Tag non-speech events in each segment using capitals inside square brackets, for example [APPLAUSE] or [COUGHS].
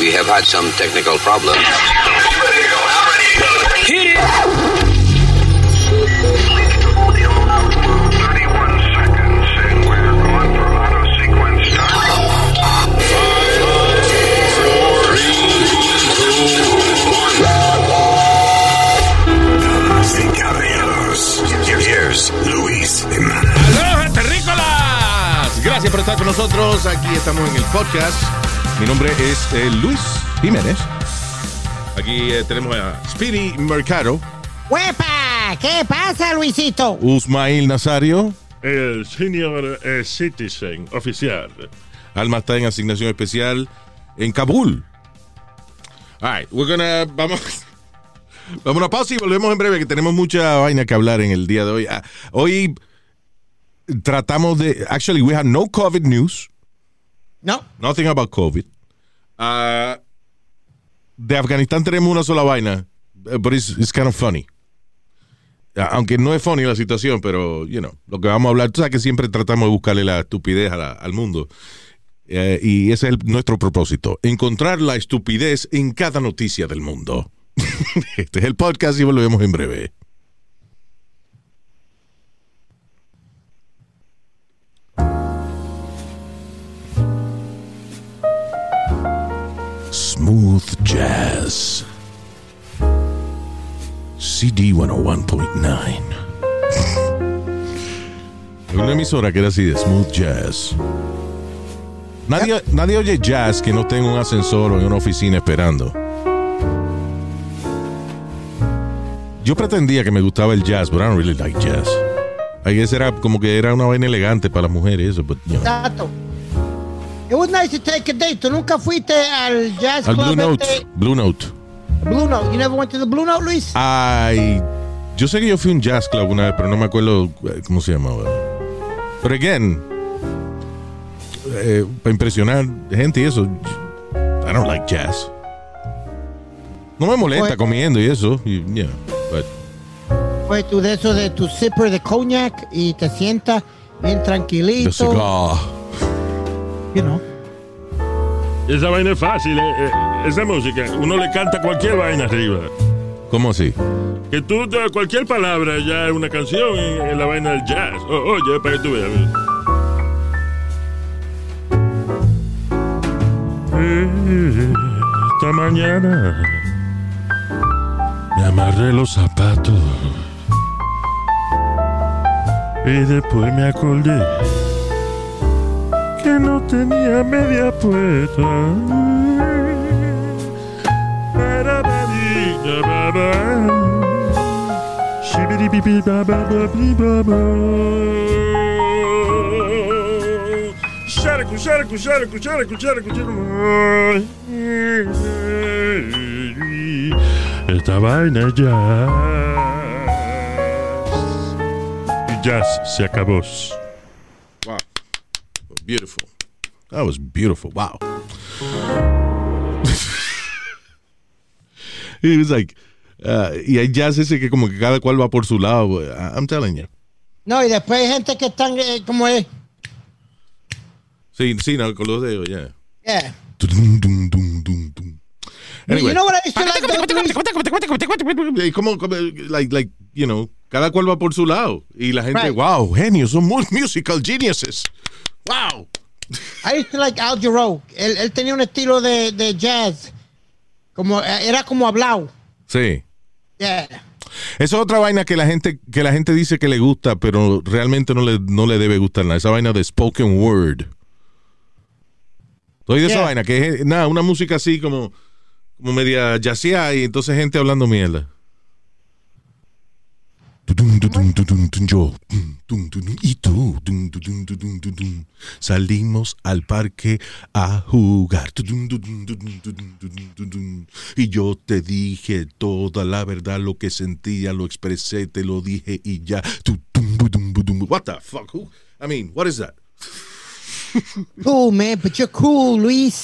We have had some technical problems. Hit it! Gracias por estar con nosotros. Aquí estamos en el podcast. Mi nombre es eh, Luis Jiménez. Aquí eh, tenemos a Speedy Mercado, ¡Huepa! ¿Qué pasa, Luisito? Usmail Nazario. El senior eh, citizen oficial. Alma está en asignación especial en Kabul. All right, we're gonna, vamos, [LAUGHS] vamos a una pausa y volvemos en breve, que tenemos mucha vaina que hablar en el día de hoy. Ah, hoy tratamos de, actually, we have no COVID news. No. Nothing about COVID. Ah, de Afganistán tenemos una sola vaina, but it's, it's kind of funny. Ah, Aunque no es funny la situación, pero, you know, lo que vamos a hablar, tú sabes que siempre tratamos de buscarle la estupidez al mundo. Eh, y ese es nuestro propósito, encontrar la estupidez en cada noticia del mundo. [LAUGHS] este es el podcast y volvemos en breve. Smooth Jazz. CD 101.9. [LAUGHS] Una emisora que era así de Smooth Jazz. Nadie, nadie oye jazz que no tenga un ascensor o en una oficina esperando. Yo pretendía que me gustaba el jazz, but I don't really like jazz. I guess era como que era una vaina elegante para las mujeres, eso, but, you. It was nice to take a date. ¿Tú nunca fuiste al jazz Al club? Blue Note, este- Blue Note. Blue Note. You never went to the Blue Note, Luis? Ay, yo sé que yo fui a un jazz club una vez, pero no me acuerdo eh, cómo se llamaba. Pero again, eh, para impresionar gente y eso, I don't like jazz. No me molesta Pues- comiendo y eso, y, yeah, but Pues tú de eso de tu zipper de cognac y te sientas bien the tranquilito. cigar. You know. Esa vaina es fácil, eh, eh, esa música. Uno le canta cualquier vaina arriba. ¿Cómo así? Que tú, te- cualquier palabra ya es una canción en, en la vaina del jazz. O- oye, para que tú veas. Eh, Esta mañana me amarré los zapatos y después me acordé que no tenía media puesta. Sharaku, sharaku, sharaku, sharaku, sharaku, sharaku. Esta vaina jazz. Y jazz se acabó. Beautiful. That was beautiful. Wow. [LAUGHS] It was like, uh, y hay jazz ese que como que cada cual va por su lado. I- I'm telling you. No, y después hay gente que están eh, como es. Sí, sí, no, con los dedos, yeah. Yeah. Dum. Anyway. You know what I used to like though, como, como, like, like, you know, cada cual va por su lado. Y la gente, Right. wow, genios, son mu- [LAUGHS] musical geniuses. Wow. I used to like Al Jarreau. Él, él tenía un estilo de, de jazz. Como, era como hablado. Sí. Yeah. Esa es otra vaina que la gente que la gente dice que le gusta, pero realmente no le, no le debe gustar nada. Esa vaina de spoken word. Estoy de esa vaina, que es nada, una música así como, como media jazzía y entonces gente hablando mierda. Yo, y tú, salimos al parque a jugar. Y yo te dije toda la verdad, lo que sentía, lo expresé, te lo dije y ya. What the fuck? Who? I mean, what is that? Cool, man, but you're cool, Luis.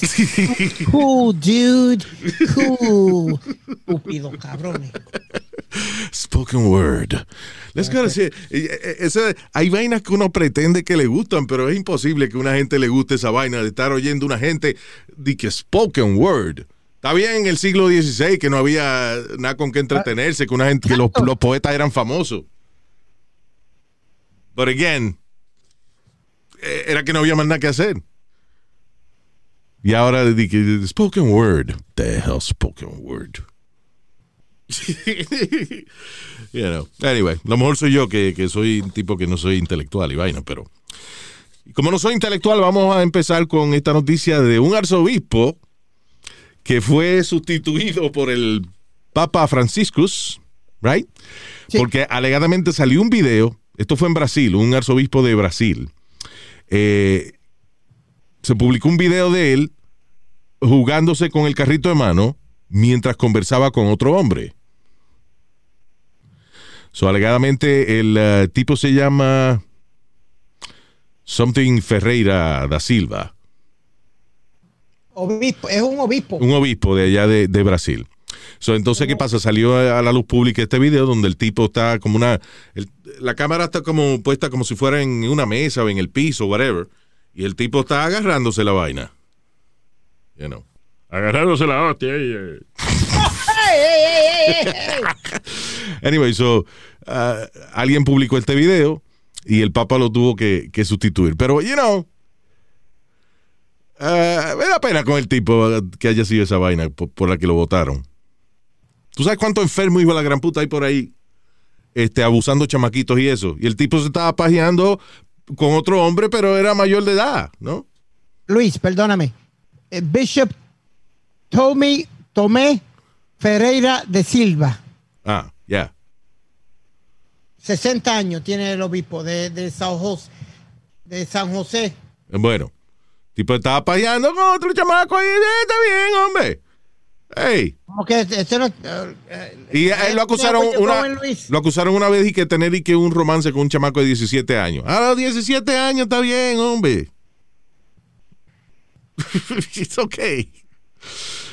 [LAUGHS] cool, dude. Cool. Estúpido, cabrones. Spoken word. Let's go see. hay vainas que uno pretende que le gustan, pero es imposible que una gente le guste esa vaina de estar oyendo una gente de que spoken word. Está bien en el siglo XVI que no había nada con que entretenerse, que una gente, que los, los poetas eran famosos. But again, eh, era que no había más nada que hacer. Y ahora que spoken word. The hell spoken word. [LAUGHS] you know. Anyway, lo mejor soy yo que, que, soy un tipo que no soy intelectual y vaina, pero como no soy intelectual, vamos a empezar con esta noticia de un arzobispo que fue sustituido por el Papa Franciscus, right? Sí. Porque alegadamente salió un video, esto fue en Brasil, un arzobispo de Brasil. Eh, se publicó un video de él jugándose con el carrito de mano mientras conversaba con otro hombre. So, alegadamente el uh, tipo se llama Something Ferreira da Silva. Obispo, es un obispo. Un obispo de allá de, de Brasil. So, entonces, ¿qué pasa? Salió a la luz pública este video donde el tipo está como una. El, la cámara está como puesta como si fuera en una mesa o en el piso, whatever. Y el tipo está agarrándose la vaina. You know. Agarrándose la hostia. Eh. [LAUGHS] anyway, so, uh, alguien publicó este video y el Papa lo tuvo que, que sustituir. Pero, you know, uh, me da pena con el tipo que haya sido esa vaina por, por, la que lo votaron. ¿Tú sabes cuánto enfermo hijo de la gran puta hay por ahí este, abusando chamaquitos y eso? Y el tipo se estaba pajeando con otro hombre, pero era mayor de edad, ¿no? Luis, perdóname. Eh, Bishop Tommy Tomé Ferreira de Silva. Ah, ya. Yeah. 60 años tiene el obispo de, de, San José, de San José. Bueno, tipo estaba paseando con otro chamaco y está bien, hombre. Hey. Como que este no, uh, y a él lo acusaron una lo acusaron una vez y que tener y que un romance con un chamaco de 17 años. A los 17 años está bien, hombre. [LAUGHS] It's okay.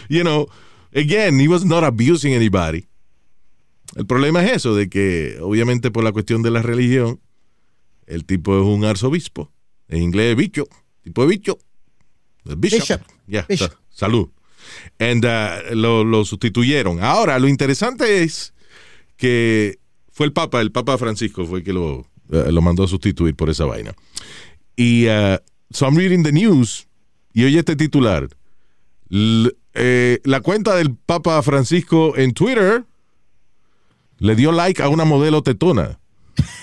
You know, again, he was not abusing anybody. El problema es eso, de que obviamente por la cuestión de la religión, el tipo es un arzobispo. En inglés bicho. Tipo de bicho. Bishop. Bishop. Yeah, Bishop. Salud. And, uh, lo, sustituyeron. Ahora, lo interesante es que fue el Papa, el Papa Francisco fue el que lo, uh, lo mandó a sustituir por esa vaina. Y uh, so I'm reading the news y oye este titular. L eh, la cuenta del Papa Francisco en Twitter le dio like a una modelo tetona.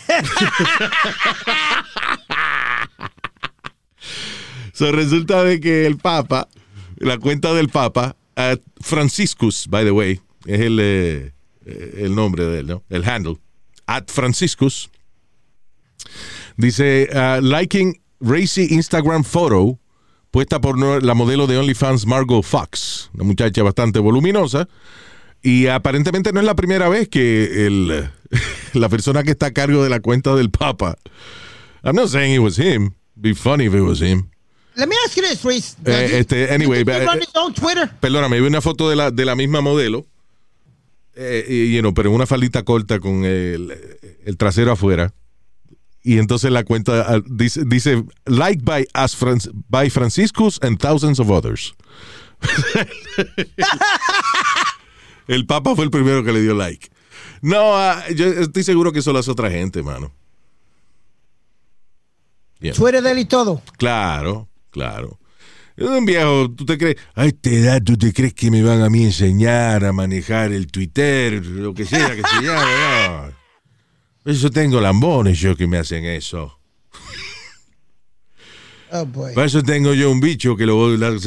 [LAUGHS] so resulta de que el Papa la cuenta del Papa, uh, Franciscus, by the way, es el, eh, el nombre de él, ¿no? El handle. At Franciscus. Dice, uh, liking racy Instagram photo puesta por la modelo de OnlyFans Margot Fox, una muchacha bastante voluminosa. Y aparentemente no es la primera vez que el, [LAUGHS] la persona que está a cargo de la cuenta del Papa. I'm not saying it was him. Be funny if it was him. Let me ask you this, Reese. Eh, este, anyway, eh, Twitter? Perdóname, vi una foto de la, de la misma modelo, eh, y, you know, pero una faldita corta con el, el, trasero afuera. Y entonces la cuenta ah, dice, dice like by, as by Franciscus and thousands of others. [LAUGHS] el Papa fue el primero que le dio like. No, uh, yo estoy seguro que eso lo hace otra gente, mano. Yeah. Twitter de él y todo. Claro. Claro. Un viejo, ¿tú te crees? A esta edad, ¿tú te crees que me van a mí enseñar a manejar el Twitter, lo que sea que se llame? No. Eso tengo lambones yo que me hacen eso. Oh. Por eso tengo yo un bicho que lo, lo,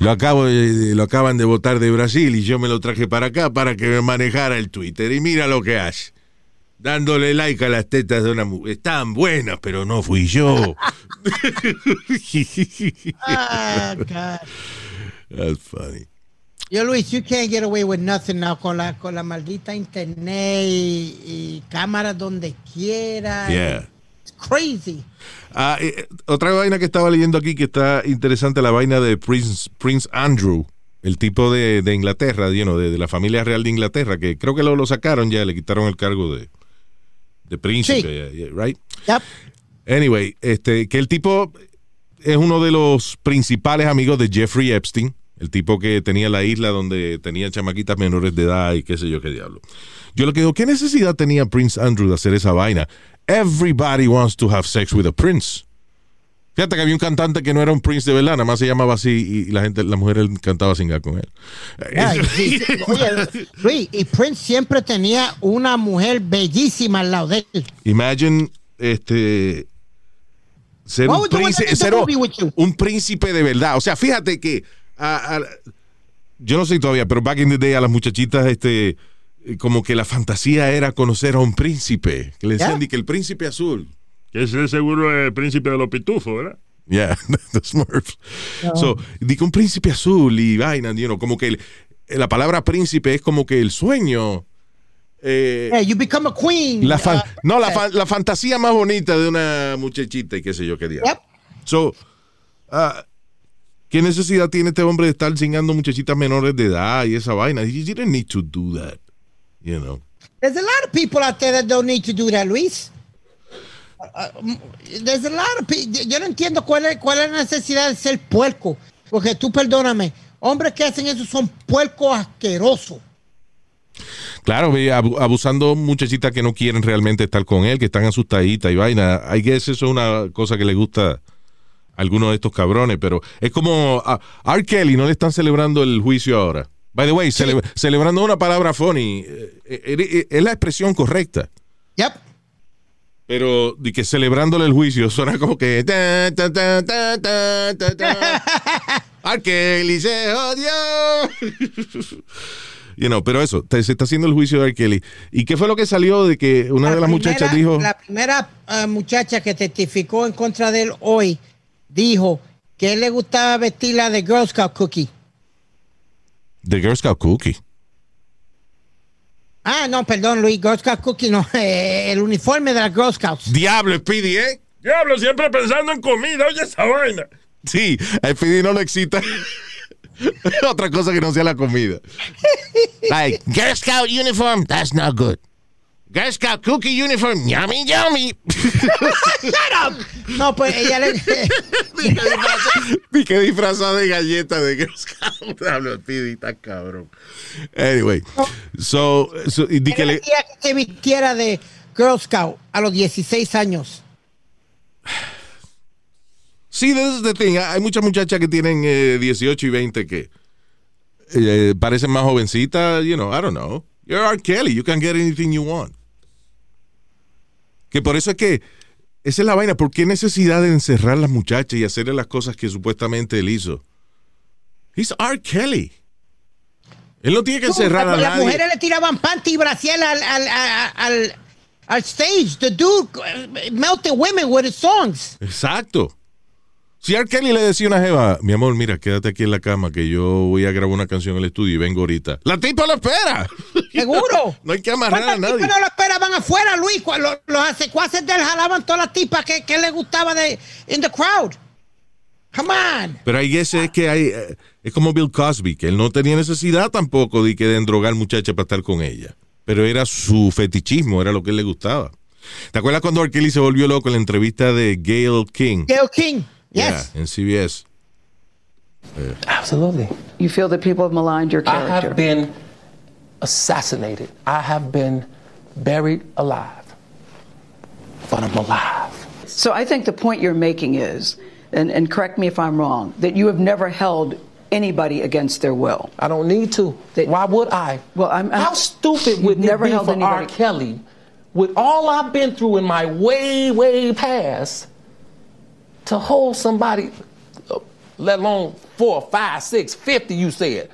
lo, acabo de, lo acaban de votar de Brasil y yo me lo traje para acá para que me manejara el Twitter. Y mira lo que hace dándole like a las tetas de una mujer. Estaban buenas, pero no fui yo. [LAUGHS] God. That's funny. Yo, Luis, you can't get away with nothing now con la, con la maldita internet y, y cámaras donde quiera. Yeah. It's crazy. Ah, eh, otra vaina que estaba leyendo aquí que está interesante, la vaina de Prince, Prince Andrew el tipo de, de Inglaterra, you know, de, de la familia real de Inglaterra, que creo que lo, lo sacaron ya, le quitaron el cargo de, de príncipe, Sí. yeah, right? Yep. Anyway, este, que el tipo es uno de los principales amigos de Jeffrey Epstein, el tipo que tenía la isla donde tenía chamaquitas menores de edad y qué sé yo qué diablo. Yo lo que digo, ¿qué necesidad tenía Prince Andrew de hacer esa vaina? Everybody wants to have sex with a prince. Fíjate que había un cantante que no era un prince de verdad, nada más se llamaba así y la gente, la mujer cantaba sin con él. Ya, y- [LAUGHS] oye, Luis, y Prince siempre tenía una mujer bellísima al lado de él. Imagine este ser, un príncipe, the ser un- príncipe de verdad. O sea, fíjate que a- a- yo no sé todavía, pero back in the day a las muchachitas este eh, como que la fantasía era conocer a un príncipe, que le decían que el príncipe azul. Que ese es seguro el príncipe de los pitufos, ¿verdad? Yeah, [LAUGHS] the Smurfs. So, di que un príncipe azul y vaina, you know, como que el- la palabra príncipe es como que el sueño eh, Yeah, you become a queen. La fan- Uh, no, la, fa- la fantasía más bonita de una muchachita y qué sé yo qué día. Yep. So, ah, ¿qué necesidad tiene este hombre de estar chingando muchachitas menores de edad y esa vaina? You didn't need to do that, you know. There's a lot of people out there that don't need to do that, Luis. There's a lot of people. Yo no entiendo cuál es, cuál es la necesidad de ser puerco. Porque tú, perdóname, hombres que hacen eso son puercos asquerosos. Claro, abusando muchachitas que no quieren realmente estar con él, que están asustaditas y vaina. I guess eso es una cosa que le gusta a algunos de estos cabrones, pero es como a R. Kelly, no le están celebrando el juicio ahora. By the way, cele- celebrando una palabra funny, eh, eh, eh, es la expresión correcta. Yep. Pero de que celebrándole el juicio suena como que. Kelly se odió. you know, pero eso, te- se está haciendo el juicio de R. Kelly. ¿Y qué fue lo que salió de que una La de las muchachas dijo. La primera uh, muchacha que testificó en contra de él hoy dijo que él le gustaba vestirla de Girl Scout cookie. The Girl Scout Cookie. Ah, no, perdón, Luis, Girl Scout cookie no, [LAUGHS] eh, el uniforme de las Girl Scouts. Diablo, Speedy, ¿eh? Diablo, siempre pensando en comida, oye esa vaina. Sí, a Speedy no lo excita. [LAUGHS] Otra cosa que no sea la comida. [LAUGHS] Like, Girl Scout uniform, that's not good. Girl Scout cookie uniform, yummy, yummy. No, pues ella le... [LAUGHS] Que disfrazada de galleta de Girl Scout. [LAUGHS] Hablo está cabrón. Anyway, so, so y di que le- que se vistiera de Girl Scout a los 16 años. Sí, this is the thing. Hay muchas muchachas que tienen eh, 18 y 20 que eh, parecen más jovencitas. You know, I don't know. You're R. Kelly. You can get anything you want. Que por eso es que esa es la vaina. ¿Por qué necesidad de encerrar a las muchachas y hacerle las cosas que supuestamente él hizo? He's R. Kelly. Él no tiene que encerrar a Las nadie. mujeres le tiraban panty y brasiel al, al, al, al, al stage. The dude uh, melted women with his songs. Exacto. Si R. Kelly le decía a una jeva, mi amor, mira, quédate aquí en la cama que yo voy a grabar una canción en el estudio y vengo ahorita. La tipa lo espera. [LAUGHS] Seguro. No hay que amarrar a ¿Cuántas nadie. no lo esperaban afuera, Luis? Los, los secuaces de él jalaban todas las tipas que, que le gustaba de in the crowd. Come on. Pero ahí ese es que hay, eh, es como Bill Cosby, que él no tenía necesidad tampoco de que de endrogar muchacha para estar con ella. Pero era su fetichismo, era lo que él le gustaba. ¿Te acuerdas cuando R. Kelly se volvió loco en la entrevista de Gail King? Gail King. Yes. Yeah, en CBS. Absolutely. You feel that people have maligned your character? I have been assassinated. I have been buried alive. But I'm alive. So I think the point you're making is, and, and correct me if I'm wrong, that you have never held anybody against their will. I don't need to. Why would I? Well, I'm- I'm- How stupid [LAUGHS] would You've it never be held for R. anybody- Kelly, with all I've been through in my way, way past, to hold somebody, uh, let alone four, five, six, fifty? You said.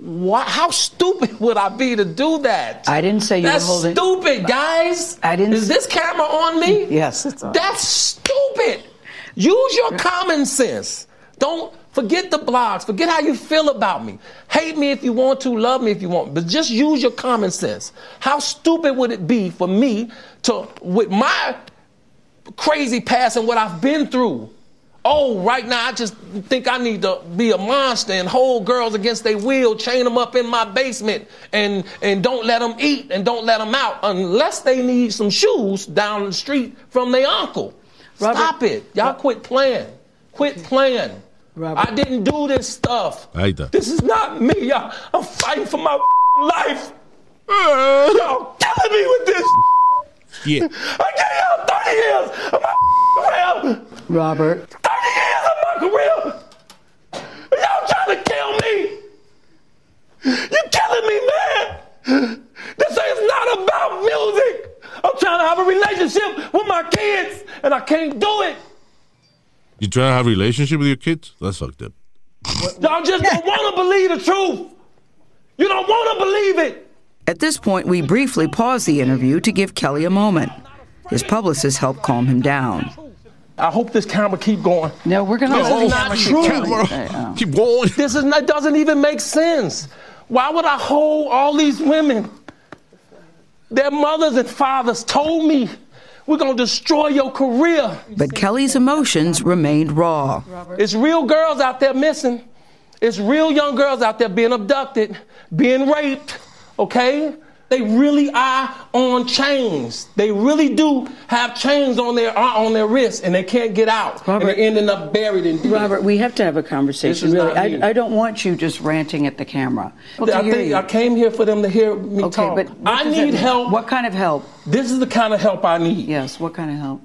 Why, how stupid [LAUGHS] would I be to do that? I didn't say you were That's holding- stupid, guys. I didn't- Is this camera on me? Yes, it's on. That's stupid. Use your common sense. Don't forget the blogs. Forget how you feel about me. Hate me if you want to, love me if you want, but just use your common sense. How stupid would it be for me to, with my crazy past and what I've been through, Oh, right now I just think I need to be a monster and hold girls against their will, chain them up in my basement, and and don't let them eat and don't let them out unless they need some shoes down the street from their uncle. Robert- Stop it, y'all. Quit playing. Quit playing. Robert- I didn't do this stuff. Ahí está. This is not me. Y'all. I'm fighting for my [LAUGHS] life. Uh. Y'all killing me with this. Yeah. [LAUGHS] I gave y'all 30 years of my [LAUGHS] career. Robert, 30 years of my career. Y'all trying to kill me. You killing me, man. This is not about music. I'm trying to have a relationship with my kids, and I can't do it. You trying to have a relationship with your kids? That's fucked up. Y'all just don't want to believe the truth. You don't want to believe it. At this point, we briefly pause the interview to give Kelly a moment. His publicist helped calm him down. I hope this camera keep going. No, we're gonna. This is not true. uh, Keep going. This is not, doesn't even make sense. Why would I hold all these women? Their mothers and fathers told me, we're going to destroy your career. But Kelly's emotions remained raw. It's real girls out there missing. It's real young girls out there being abducted, being raped, okay? They really are on chains. They really do have chains on their uh, on their wrists, and they can't get out. Robert- and they're ending up buried in deep. Robert, we have to have a conversation. Really. I, I don't want you just ranting at the camera. Well, I think. I came here for them to hear me Okay, talk. but I need help. What kind of help? This is the kind of help I need. Yes, what kind of help?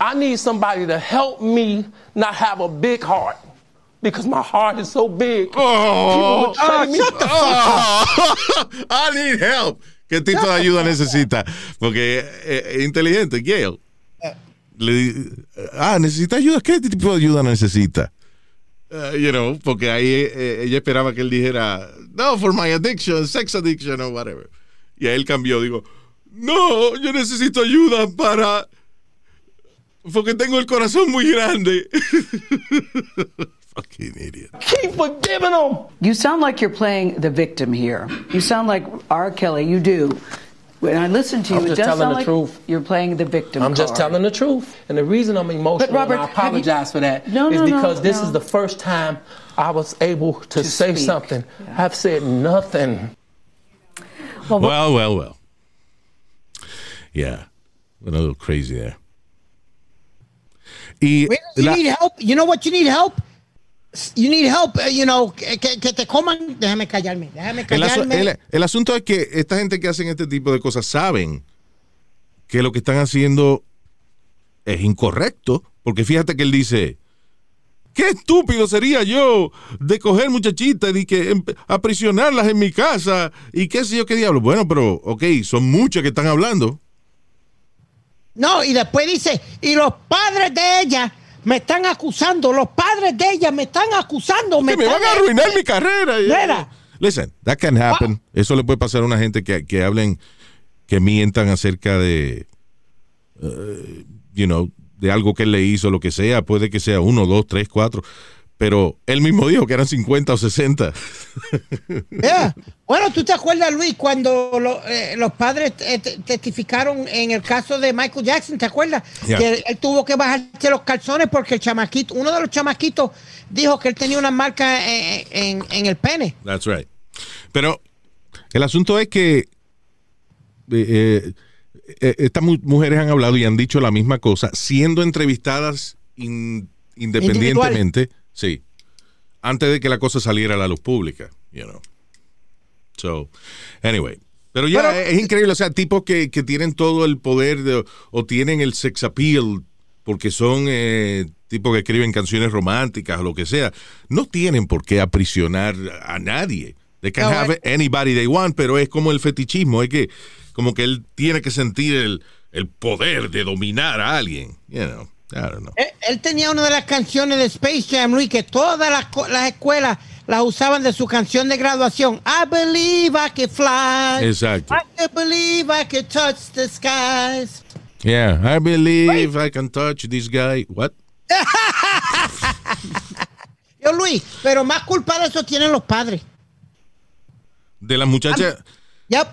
I need somebody to help me not have a big heart because my heart is so big. Oh, People would say me- oh, oh. [LAUGHS] I need help. ¿Qué tipo de ayuda necesita? Porque eh, es inteligente, Gail. Le di- ah, ¿necesita ayuda? ¿Qué tipo de ayuda necesita? Uh, you know, porque ahí eh, ella esperaba que él dijera, no, for my addiction, sex addiction or whatever. Y a él cambió, digo, no, yo necesito ayuda para... Porque tengo el corazón muy grande. [LAUGHS] Fucking idiot. keep forgiving them. You sound like you're playing the victim here. You sound like R. Kelly. You do. When I listen to you, I'm it just does telling sound the like truth. you're playing the victim. I'm just telling the truth. And the reason I'm emotional, Robert, and I have you- apologize for that, No, no, no, because this no. is the first time I was able to, say speak. something. I've said nothing. Well, well, well. Yeah. Went a little crazy there. Y You la- need help. You know what you need help? You need help, uh, you know, que, que- te coman. Déjame callarme, déjame el, asu- callarme. el- el asunto es que esta gente que hacen este tipo de cosas saben que lo que están haciendo es incorrecto. Porque fíjate que él dice, qué estúpido sería yo de coger muchachitas y que em- aprisionarlas en mi casa y qué sé yo qué diablo. Bueno, pero, ok, son muchas que están hablando. No, y después dice, y los padres de ella me están acusando, los padres de ella me están acusando. que me están- van a arruinar mi carrera. Mira. Listen, that can happen. Eso le puede pasar a una gente que, que hablen, que mientan acerca de, eh, you know, de algo que él le hizo, lo que sea. Puede que sea uno, dos, tres, cuatro. Pero él mismo dijo que eran 50 o 60. Yeah. [LAUGHS] Bueno, ¿tú te acuerdas, Luis, cuando lo- eh, los padres eh, te- testificaron en el caso de Michael Jackson? ¿Te acuerdas? Yeah. Que él tuvo que bajarse los calzones porque el chamaquito, uno de los chamaquitos dijo que él tenía una marca en, en- en el pene. That's right. Pero el asunto es que eh, eh, estas mu- mujeres han hablado y han dicho la misma cosa, siendo entrevistadas in- independientemente, sí, antes de que la cosa saliera a la luz pública, you know. So, anyway. Pero ya Pero- es increíble, o sea, tipos que, que tienen todo el poder de- o tienen el sex appeal porque son eh, tipos que escriben canciones románticas o lo que sea, no tienen por qué aprisionar a nadie. They can No, have anybody they want, pero es como el fetichismo, es que como que él tiene que sentir el, el poder de dominar a alguien. You know, I don't know. Él, él tenía una de las canciones de Space Jam, Luis, que todas las, las escuelas las usaban de su canción de graduación. I believe I can fly. Exacto. I can believe I can touch the skies. Yeah, I believe I can touch this guy. What? [LAUGHS] Yo, Luis, pero más culpa de eso tienen los padres. De la muchacha. Yep.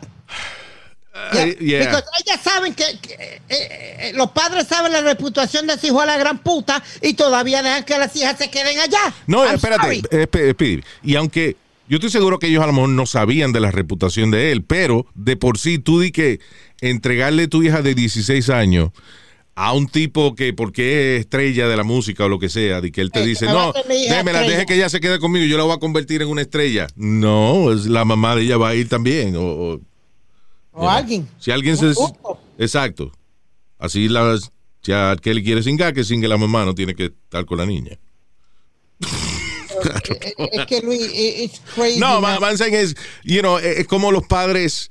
Yeah, Eh, yeah. because ellas saben que, que, eh, eh, los padres saben la reputación de su hijo a la gran puta y todavía dejan que las hijas se queden allá. No, I'm espérate, sorry. eh, esp- Speedy. Y aunque yo estoy seguro que ellos a lo mejor no sabían de la reputación de él, pero de por sí tú di que entregarle tu hija de 16 años a un tipo que porque es estrella de la música o lo que sea, de que él te Eh, dice, va no, a hacer mi hija déjemela, estrella". deje que ella se quede conmigo, yo la voy a convertir en una estrella. No, es la mamá de ella va a ir también. O, o- O alguien. si alguien se... Exacto. Así la, si a Kelly quiere singar, que singue la mamá, no tiene que estar con la niña. [LAUGHS] Es que Luis, it's crazy. No, man. es, you know, es es como los padres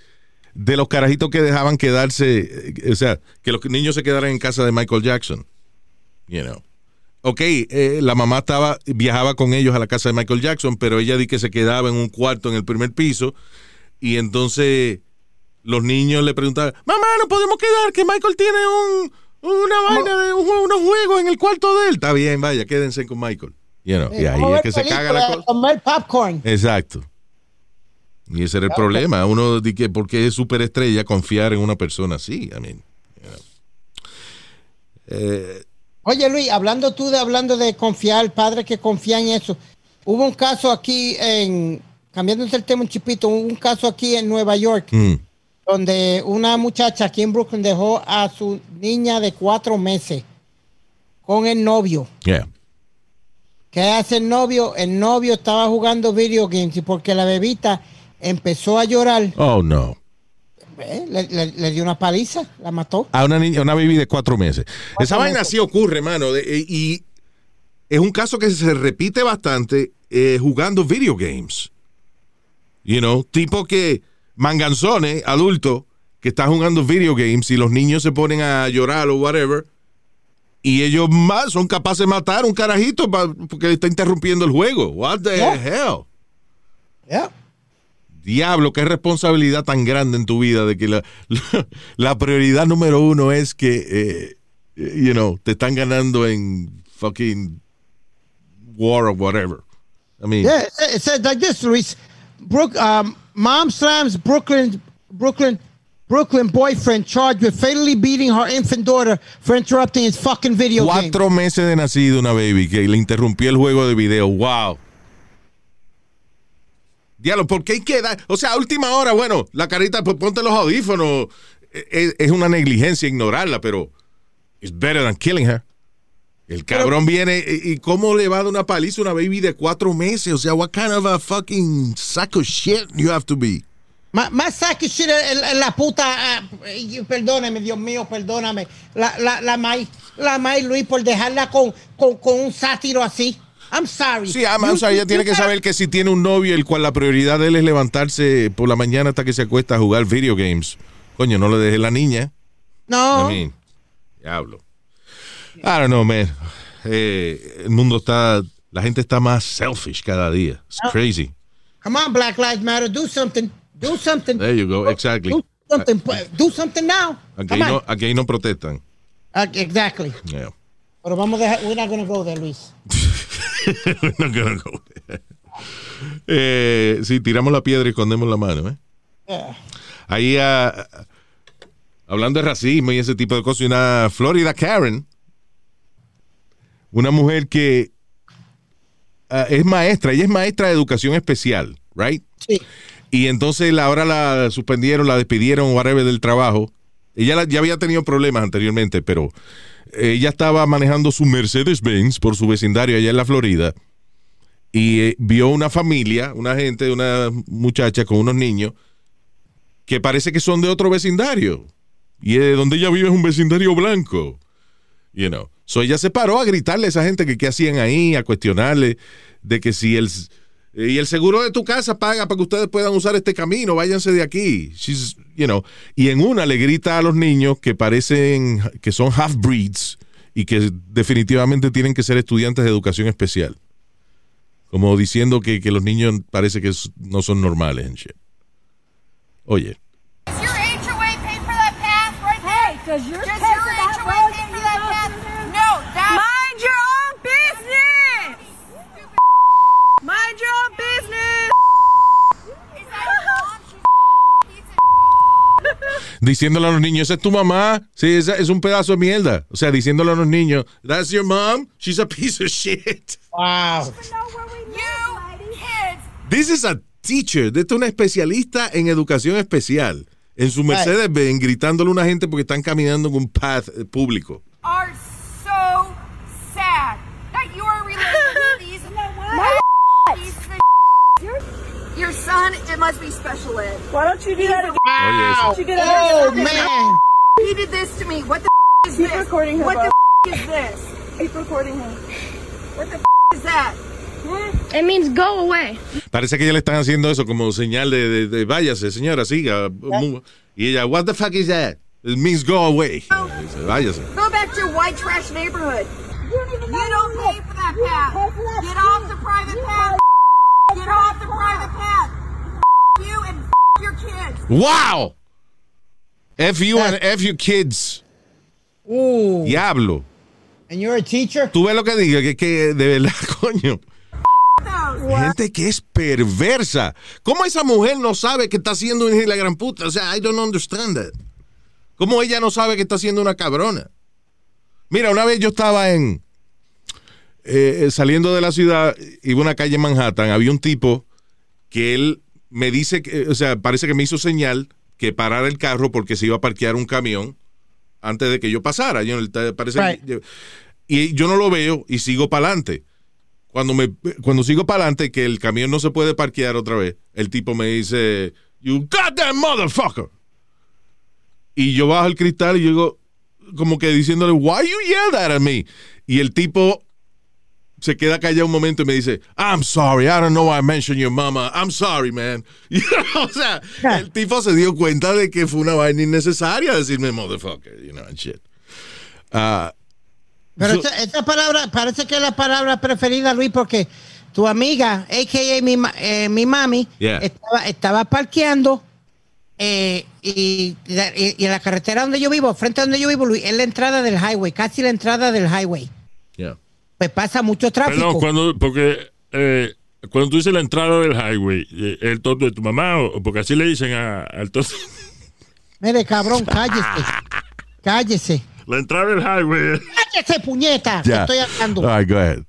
de los carajitos que dejaban quedarse, eh, o sea, que los niños se quedaran en casa de Michael Jackson. You know. Ok, eh, la mamá estaba, viajaba con ellos a la casa de Michael Jackson, pero ella di que se quedaba en un cuarto en el primer piso y entonces los niños le preguntaban, mamá, no podemos quedar, que Michael tiene un, una vaina de un, unos juegos en el cuarto de él. Está bien, vaya, quédense con Michael. You know, y Eh, ahí es que se caga la cosa. Comer popcorn. Exacto. Y ese era el problema. Uno dice que porque es superestrella confiar en una persona así. I mean, you know. Eh, Oye Luis, hablando tú de hablando de confiar, padres que confían en eso. Hubo un caso aquí en, cambiándose el tema un chipito, hubo un caso aquí en Nueva York, mm, donde una muchacha aquí en Brooklyn dejó a su niña de cuatro meses con el novio. yeah. ¿Qué hace el novio? El novio estaba jugando video games y porque la bebita empezó a llorar, Oh, no. eh, le, le- le dio una paliza, la mató. A una niña, una baby de cuatro meses. Esa vaina sí ocurre, mano. de- eh, y es un caso que se repite bastante eh, jugando video games. You know, tipo que manganzones, adultos, que están jugando video games y los niños se ponen a llorar o whatever. Y ellos más son capaces de matar a un carajito porque está interrumpiendo el juego. What the Yeah. hell? Yeah. Diablo, qué responsabilidad tan grande en tu vida de que la, la, [LAUGHS] la prioridad número uno es que, eh, you know, te están ganando en fucking war or whatever. I mean, Yeah, it says like this, Luis. Brook, um, mom slams Brooklyn, Brooklyn, Brooklyn boyfriend charged with fatally beating her infant daughter for interrupting his fucking video cuatro meses de nacido una baby que le interrumpió el juego de video. Wow. Diablo, ¿por qué hay que dar? O sea, última hora, bueno, la carita, pues ponte los audífonos. E- Es, es una negligencia ignorarla, pero it's better than killing her. El cabrón viene y, y cómo le va a dar una paliza a una baby de cuatro meses. O sea, what kind of a fucking sack of shit you have to be. Más, más saque shit en, en la puta. y- perdóname, Dios mío, perdóname. La, la, la May, la May Luis, por dejarla con, con, con un sátiro así. I'm sorry. Sí, I'm, I'm sorry, ella tiene que saber que si tiene un novio el cual la prioridad de él es levantarse por la mañana hasta que se acuesta a jugar video games. Coño, no le deje la niña. No. I mean, diablo. I don't know, man. Eh, el mundo está, la gente está más selfish cada día. It's crazy. Come on, Black Lives Matter. Do something. Do something. There you go, exactly. Do something. Do something now. Aquí no, aquí no protestan. Exactly. Yeah. Pero vamos a dejar. We're not going to go there, Luis. [LAUGHS] Not gonna go there. Eh, sí, tiramos la piedra y escondemos la mano, ¿eh? Yeah. Ahí, ah, hablando de racismo y ese tipo de cosas, una Florida Karen, una mujer que ah, es maestra, ella es maestra de educación especial, right? Sí. Y entonces la- ahora la suspendieron, la despidieron, whatever, del trabajo. Ella la- ya había tenido problemas anteriormente, pero ella estaba manejando su Mercedes-Benz por su vecindario allá en la Florida y eh, vio una familia, una gente, una muchacha con unos niños que parece que son de otro vecindario. Y eh, donde ella vive es un vecindario blanco. You know. So ella se paró a gritarle a esa gente que qué hacían ahí, a cuestionarle de que si el y el seguro de tu casa paga para que ustedes puedan usar este camino, váyanse de aquí. She's, you know, y en una le grita a los niños que parecen que son half breeds y que definitivamente tienen que ser estudiantes de educación especial. Como diciendo que, que los niños parece que no son normales and shit. Oye, Does your HOA pay for that path right Hey, there? does your Does pay your for that HOA road pay that for you that go path? through there? No, that Mind your own business. Mind your own business. is that your mom. She's a piece of Diciéndole a los niños, esa es tu mamá. Sí, esa es un pedazo de mierda. O sea, diciéndole a los niños, that's your mom. She's a piece of shit. Wow. This is a teacher. Es una especialista en educación especial. En su Mercedes Benz gritándole a una gente porque están caminando en un path eh, público. Your it must be special ed. Why don't you do that again? Wow. Oh, you did it Oh, again. man. He did oh, this to me. What the is Keep this? recording him, What Bob. the is this? Keep recording him. What the is that? Hmm? It means go away. Parece que ya le están haciendo eso como señal de, de- de, váyase, señora, siga. mu- Y ella, what the fuck is that? It means go away. Dice, váyase. Go back to your white trash neighborhood. You don't You don't pay for that is. path. That Get off the private path. Get off the private path. Kids. ¡Wow! F you and F you kids. Ooh. Diablo. And you're a teacher? Tú ves lo que diga, que, que de verdad, [LAUGHS] coño. Those. Gente que es perversa. ¿Cómo esa mujer no sabe que está haciendo una la gran puta? O sea, I don't understand that. ¿Cómo ella no sabe que está haciendo una cabrona? Mira, una vez yo estaba en. eh, saliendo de la ciudad, iba a una calle en Manhattan, había un tipo que él me dice, que, o sea, parece que me hizo señal que parara el carro porque se iba a parquear un camión antes de que yo pasara. Yo, parece Right. y yo no lo veo y sigo para adelante. Cuando, me, cuando sigo para adelante, que el camión no se puede parquear otra vez, el tipo me dice, You goddamn motherfucker. Y yo bajo el cristal y yo digo, como que diciéndole, Why you yell that at me? Y el tipo se queda callado un momento y me dice, I'm sorry, I don't know why I mentioned your mama. I'm sorry, man. [LAUGHS] Y, o sea, el tipo se dio cuenta de que fue una vaina innecesaria decirme motherfucker, you know, and shit. Ah, Pero So- esta, esta palabra parece que es la palabra preferida, Luis, porque tu amiga, a.k.a. mi, eh, mi mami, Yeah. estaba, estaba parqueando eh, y, y- y en la carretera donde yo vivo, frente a donde yo vivo, Luis, es la entrada del highway, casi la entrada del highway. yeah. Pues pasa mucho tráfico. Perdón, cuando, porque eh, cuando tú dices la entrada del highway, eh, ¿el toto de tu mamá? O, porque así le dicen a- al toto. [LAUGHS] Mire, cabrón, cállese. [LAUGHS] cállese. La entrada del highway. Cállese, puñeta. Yeah. estoy hablando. All right, go ahead.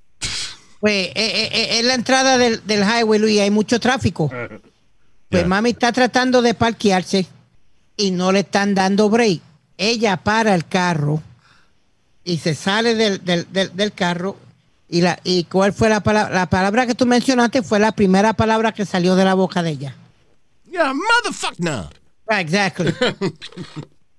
Pues eh, eh, eh, es la entrada del, del highway, Luis, hay mucho tráfico. Pues Yeah. mami está tratando de parquearse y no le están dando break. Ella para el carro y se sale del, del, del, del carro. Y, la, ¿Y cuál fue la palabra? La palabra que tú mencionaste fue la primera palabra que salió de la boca de ella. Yeah, motherfucker. No. Right, exactly. [LAUGHS]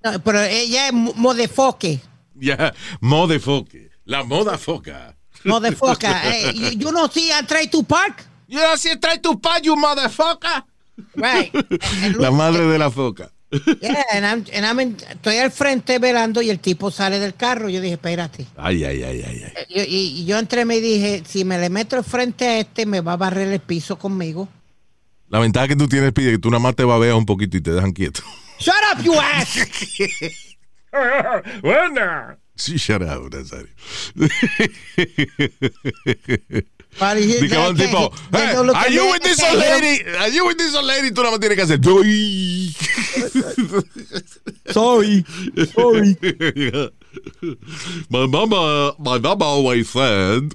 No, pero ella es mo- modefoque. Yeah, motherfucker. La moda foca. Modefoca. hey, [LAUGHS] you, you know see I try to park? Yeah, si trae tu pa, you motherfucker. Right. [LAUGHS] La madre de la foca. Yeah, and I'm, and I'm in- estoy al frente velando y el tipo sale del carro. Yo dije, espérate. Ay, ay, ay, ay, ay. Yo- y, y yo entré y me dije, si me le meto al frente a este, me va a barrer el piso conmigo. La ventaja que tú tienes, pide que tú nada más te babeas un poquito y te dejan quieto. Shut up, you ass. [LAUGHS] Buena. Sí, shut up, Nazario. [LAUGHS] But he- Dice un tipo, "Hey, look are you with this old lady? Are you with this old lady? Tú nada más tienes que hacer. [LAUGHS] Sorry. Sorry. my mama, my mama always said.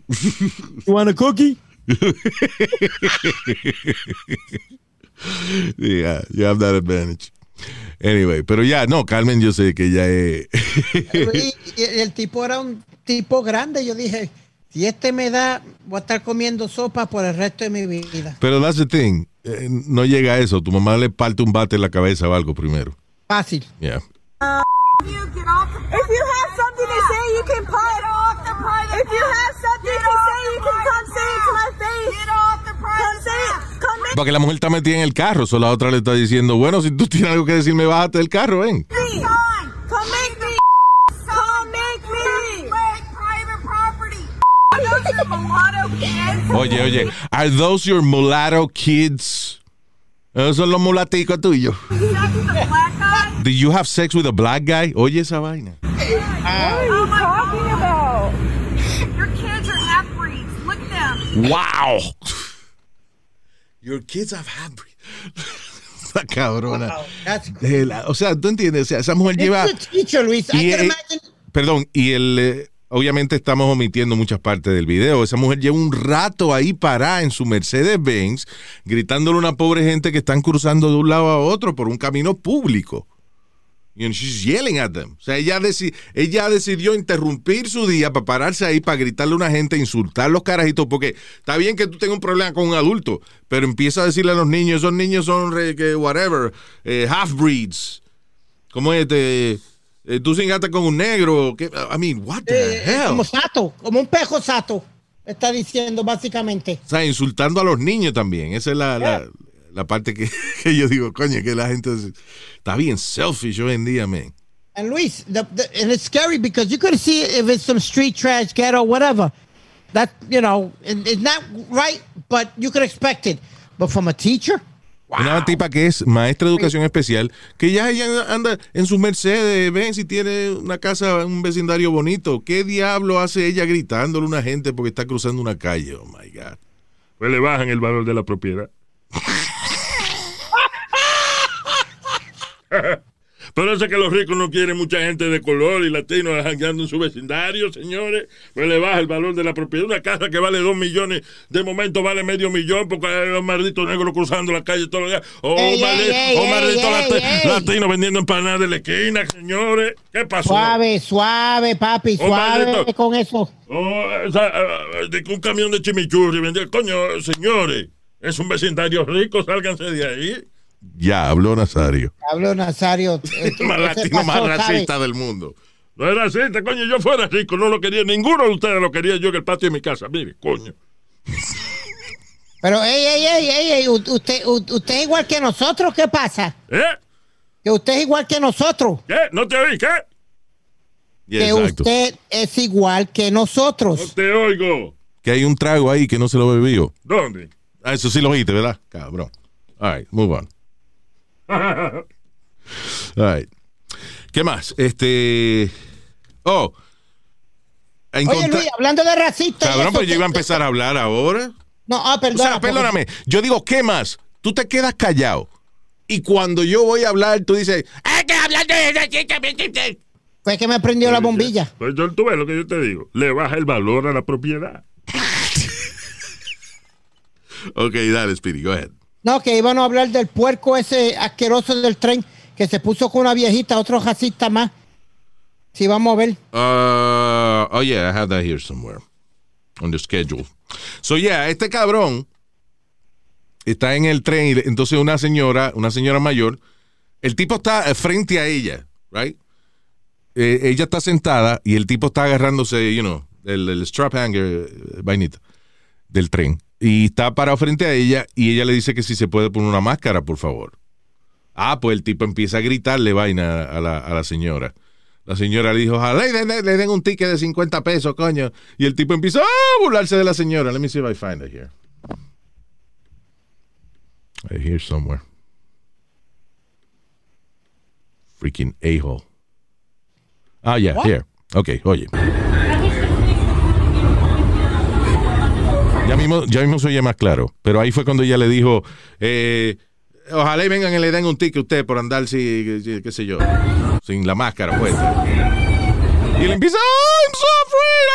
You want a cookie? [LAUGHS] yeah, you have that advantage. Anyway, pero ya, no, Carmen, yo sé que ya es. el tipo era un tipo grande. Yo dije, si este me da, voy a estar comiendo sopa por el resto de mi vida. pero that's the thing. eh, no llega a eso. Tu mamá le parte un bate en la cabeza o algo primero. Fácil. Yeah. If you have something to say, you can put. Get off the private If you have something to say, you can come say it to my face. Get off the Come private say it. Come make Porque la mujer está metida en el carro, so la otra le está diciendo, bueno, si tú tienes algo que decirme, bájate del carro, ven. me. Oye, oye, are those your mulatto kids? Esos son los mulaticos tuyos. Do you have sex with a black guy? Oye esa vaina. What are you talking about? Your kids are half breeds. Look at them. Wow. Your kids have had. cosa [LAUGHS] cabrona. Wow, la- o sea, tú entiendes, o sea, esa mujer lleva... is a teacher, Luis. I y, can eh, imagine. Perdón, y el... obviamente estamos omitiendo muchas partes del video. Esa mujer lleva un rato ahí parada en su Mercedes-Benz, gritándole a una pobre gente que están cruzando de un lado a otro por un camino público. Y she's yelling at them. O sea, ella, deci- ella decidió interrumpir su día para pararse ahí, para gritarle a una gente, insultar los carajitos, porque está bien que tú tengas un problema con un adulto, pero empieza a decirle a los niños, esos niños son, whatever, eh, half-breeds. ¿Cómo es? Te- eh, tú cingaste con un negro. ¿qué? I mean, what the Eh, hell? como sato, como un pejo sato. Está diciendo básicamente. O sea, insultando a los niños también. Esa es la, la, la parte que, [LAUGHS] que yo digo, coño, que la gente se- está bien selfish hoy en día, man. And Luis, the, the, and it's scary because you could see if it's some street trash, ghetto, whatever. That you know, it- it's not right, but you could expect it. But from a teacher, Una tipa que es maestra de educación especial, que ya ella anda en su Mercedes, ven si tiene una casa, un vecindario bonito. ¿Qué diablo hace ella gritándole a una gente porque está cruzando una calle? Oh my God. Pues le bajan el valor de la propiedad. [LAUGHS] Por eso es que los ricos no quieren mucha gente de color y latinos jangueando en su vecindario, señores. Pues le baja el valor de la propiedad. Una casa que vale dos millones, de momento vale medio millón porque hay los malditos negros cruzando la calle todos los días. O Ey, maldi- ey, ey, o ey, malditos lati- ey. latinos vendiendo empanadas de la esquina, señores. ¿Qué pasó? suave, suave, papi, Oh, suave maldito. con eso. Oh, esa, eh, de un camión de chimichurri vendía. Coño, señores, es un vecindario rico, sálganse de ahí. Ya, habló Nazario. Habló Nazario. eh, [LAUGHS] más ese latino, más racista del mundo. No era racista, coño, yo fuera rico, no lo quería, ninguno de ustedes lo quería yo en el patio de mi casa. Mire, coño. Pero, ey, ey, ey, ey, ey, usted, usted es igual que nosotros, ¿qué pasa? ¿Eh? Que usted es igual que nosotros. ¿Qué? ¿No te oí? ¿Qué? Que exacto. usted es igual que No nosotros. te oigo. Que hay un trago ahí que no se lo bebió. ¿Dónde? Ah, eso sí lo oíste, ¿verdad? Cabrón. All right, move on. [LAUGHS] All right. ¿Qué más? Este. Oh. Oye, Luis, hablando de racista. y Cabrón, pues yo iba a ¿qué- empezar a hablar ahora. No, ah, O perdona. sea, perdóname. Yo digo, ¿qué más? Tú te quedas callado. Y cuando yo voy a hablar, tú dices, ¡hay que hablar de Fue que me prendió la bombilla. Pues yo, tú ves lo que yo te digo. Le baja el valor a la propiedad. [LAUGHS] Ok, dale, Speedy, go ahead. No, que iban a hablar del puerco ese asqueroso del tren que se puso con una viejita, otro racista más. Sí, vamos a ver. Uh, oh, yeah, I have that here somewhere. On the schedule. So, yeah, este cabrón está en el tren y entonces una señora, una señora mayor, el tipo está eh, frente a ella, right? Eh, ella está sentada y el tipo está agarrándose, you know, el, el strap hanger, eh, vainita, del tren. Y está parado frente a ella y ella le dice que si se puede poner una máscara, por favor. Ah, pues el tipo empieza a gritarle vaina a la, a la señora. La señora le dijo, ojalá le, den- le den un ticket de 50 pesos, coño. Y el tipo empieza a burlarse de la señora. Let me see if I find it here. Right here somewhere. Freaking a-hole. Ah, yeah, What? here. Ok, oye. Ya mismo, ya mismo se oye más claro. Pero ahí fue cuando ella le dijo, eh, ojalá y vengan y le den un ticket a usted por andar, si, qué sé yo, sin la máscara puesta. Y le empieza, ¡Oh, I'm!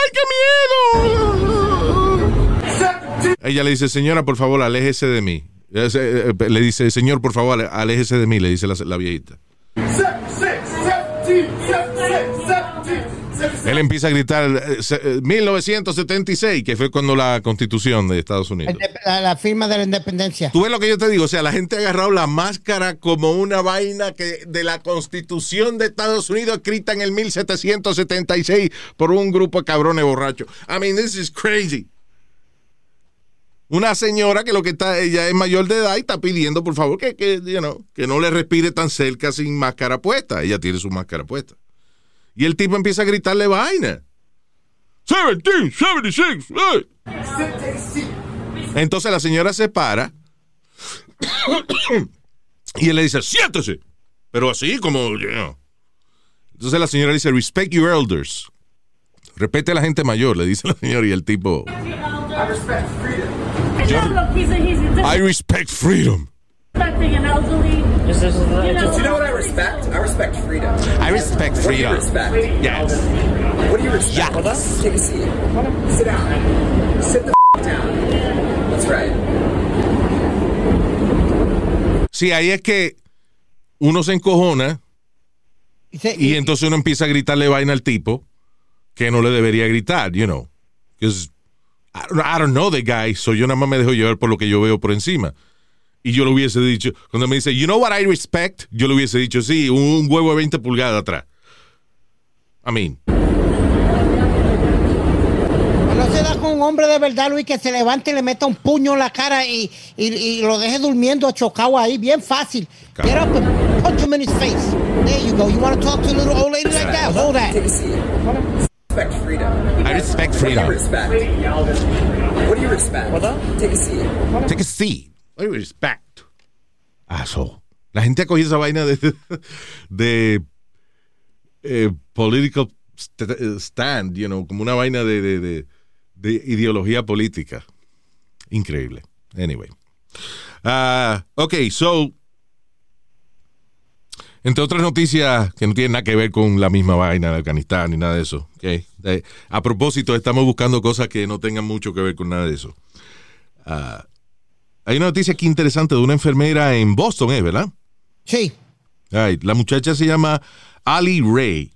¡Ay, qué miedo! Ella le dice, señora, por favor, aléjese de mí. Ese, eh, Le dice, señor, por favor, aléjese de mí, le dice la viejita. Él empieza a gritar, eh, se- eh, 1976, que fue cuando la constitución de Estados Unidos. La firma de la independencia. Tú ves lo que yo te digo, o sea, la gente ha agarrado la máscara como una vaina que de la Constitución de Estados Unidos escrita en el 1776 por un grupo de cabrones borrachos. I mean, this is crazy. Una señora que lo que está, ella es mayor de edad y está pidiendo, por favor, que, que, you know, que no le respire tan cerca sin máscara puesta. Ella tiene su máscara puesta. Y el tipo empieza a gritarle vaina. 1776. eh. Entonces la señora se para [COUGHS] y él le dice, siéntese. Pero así como, you know. Entonces la señora dice, respect your elders. Respete a la gente mayor, le dice la señora y el tipo, I respect freedom. Respecting an elderly Do you know what I respect? I respect freedom. I respect What do you freedom. respect? Yes. What do you respect? Yes. Take a seat. Sit down. Sit the f- down. That's right. Sí, ahí es que uno se encojona y entonces uno empieza a gritarle vaina al tipo que no le debería gritar, you know. I, don't- I don't know the guy, so yo nada más me dejo llevar por lo que yo veo por encima. Y yo le hubiese dicho, cuando me dice, you know what I respect, yo le hubiese dicho, sí, un huevo de 20 pulgadas atrás. I mean, No se da con un hombre de verdad, Luis, que se levante y le meta un puño en la cara y, y, y lo deje durmiendo chocado ahí, bien fácil. Get up and punch him in his face. There you go. You want to talk to a little old lady like that? Hold that. Take a seat. Respect freedom. I respect What do freedom. you respect? What do you respect? Take a seat. take a seat. You respect? Asshole. La gente ha cogido esa vaina de, de eh, political st- stand, you know, como una vaina de, de, de, de ideología política. Increíble. Anyway. Ah, ok, so. Entre otras noticias que no tienen nada que ver con la misma vaina de Afganistán ni nada de eso. ok. De- a propósito, estamos buscando cosas que no tengan mucho que ver con nada de eso. Ah, hay una noticia aquí interesante de una enfermera en Boston, ¿eh? ¿verdad? Sí. Right. La muchacha se llama Ali Ray.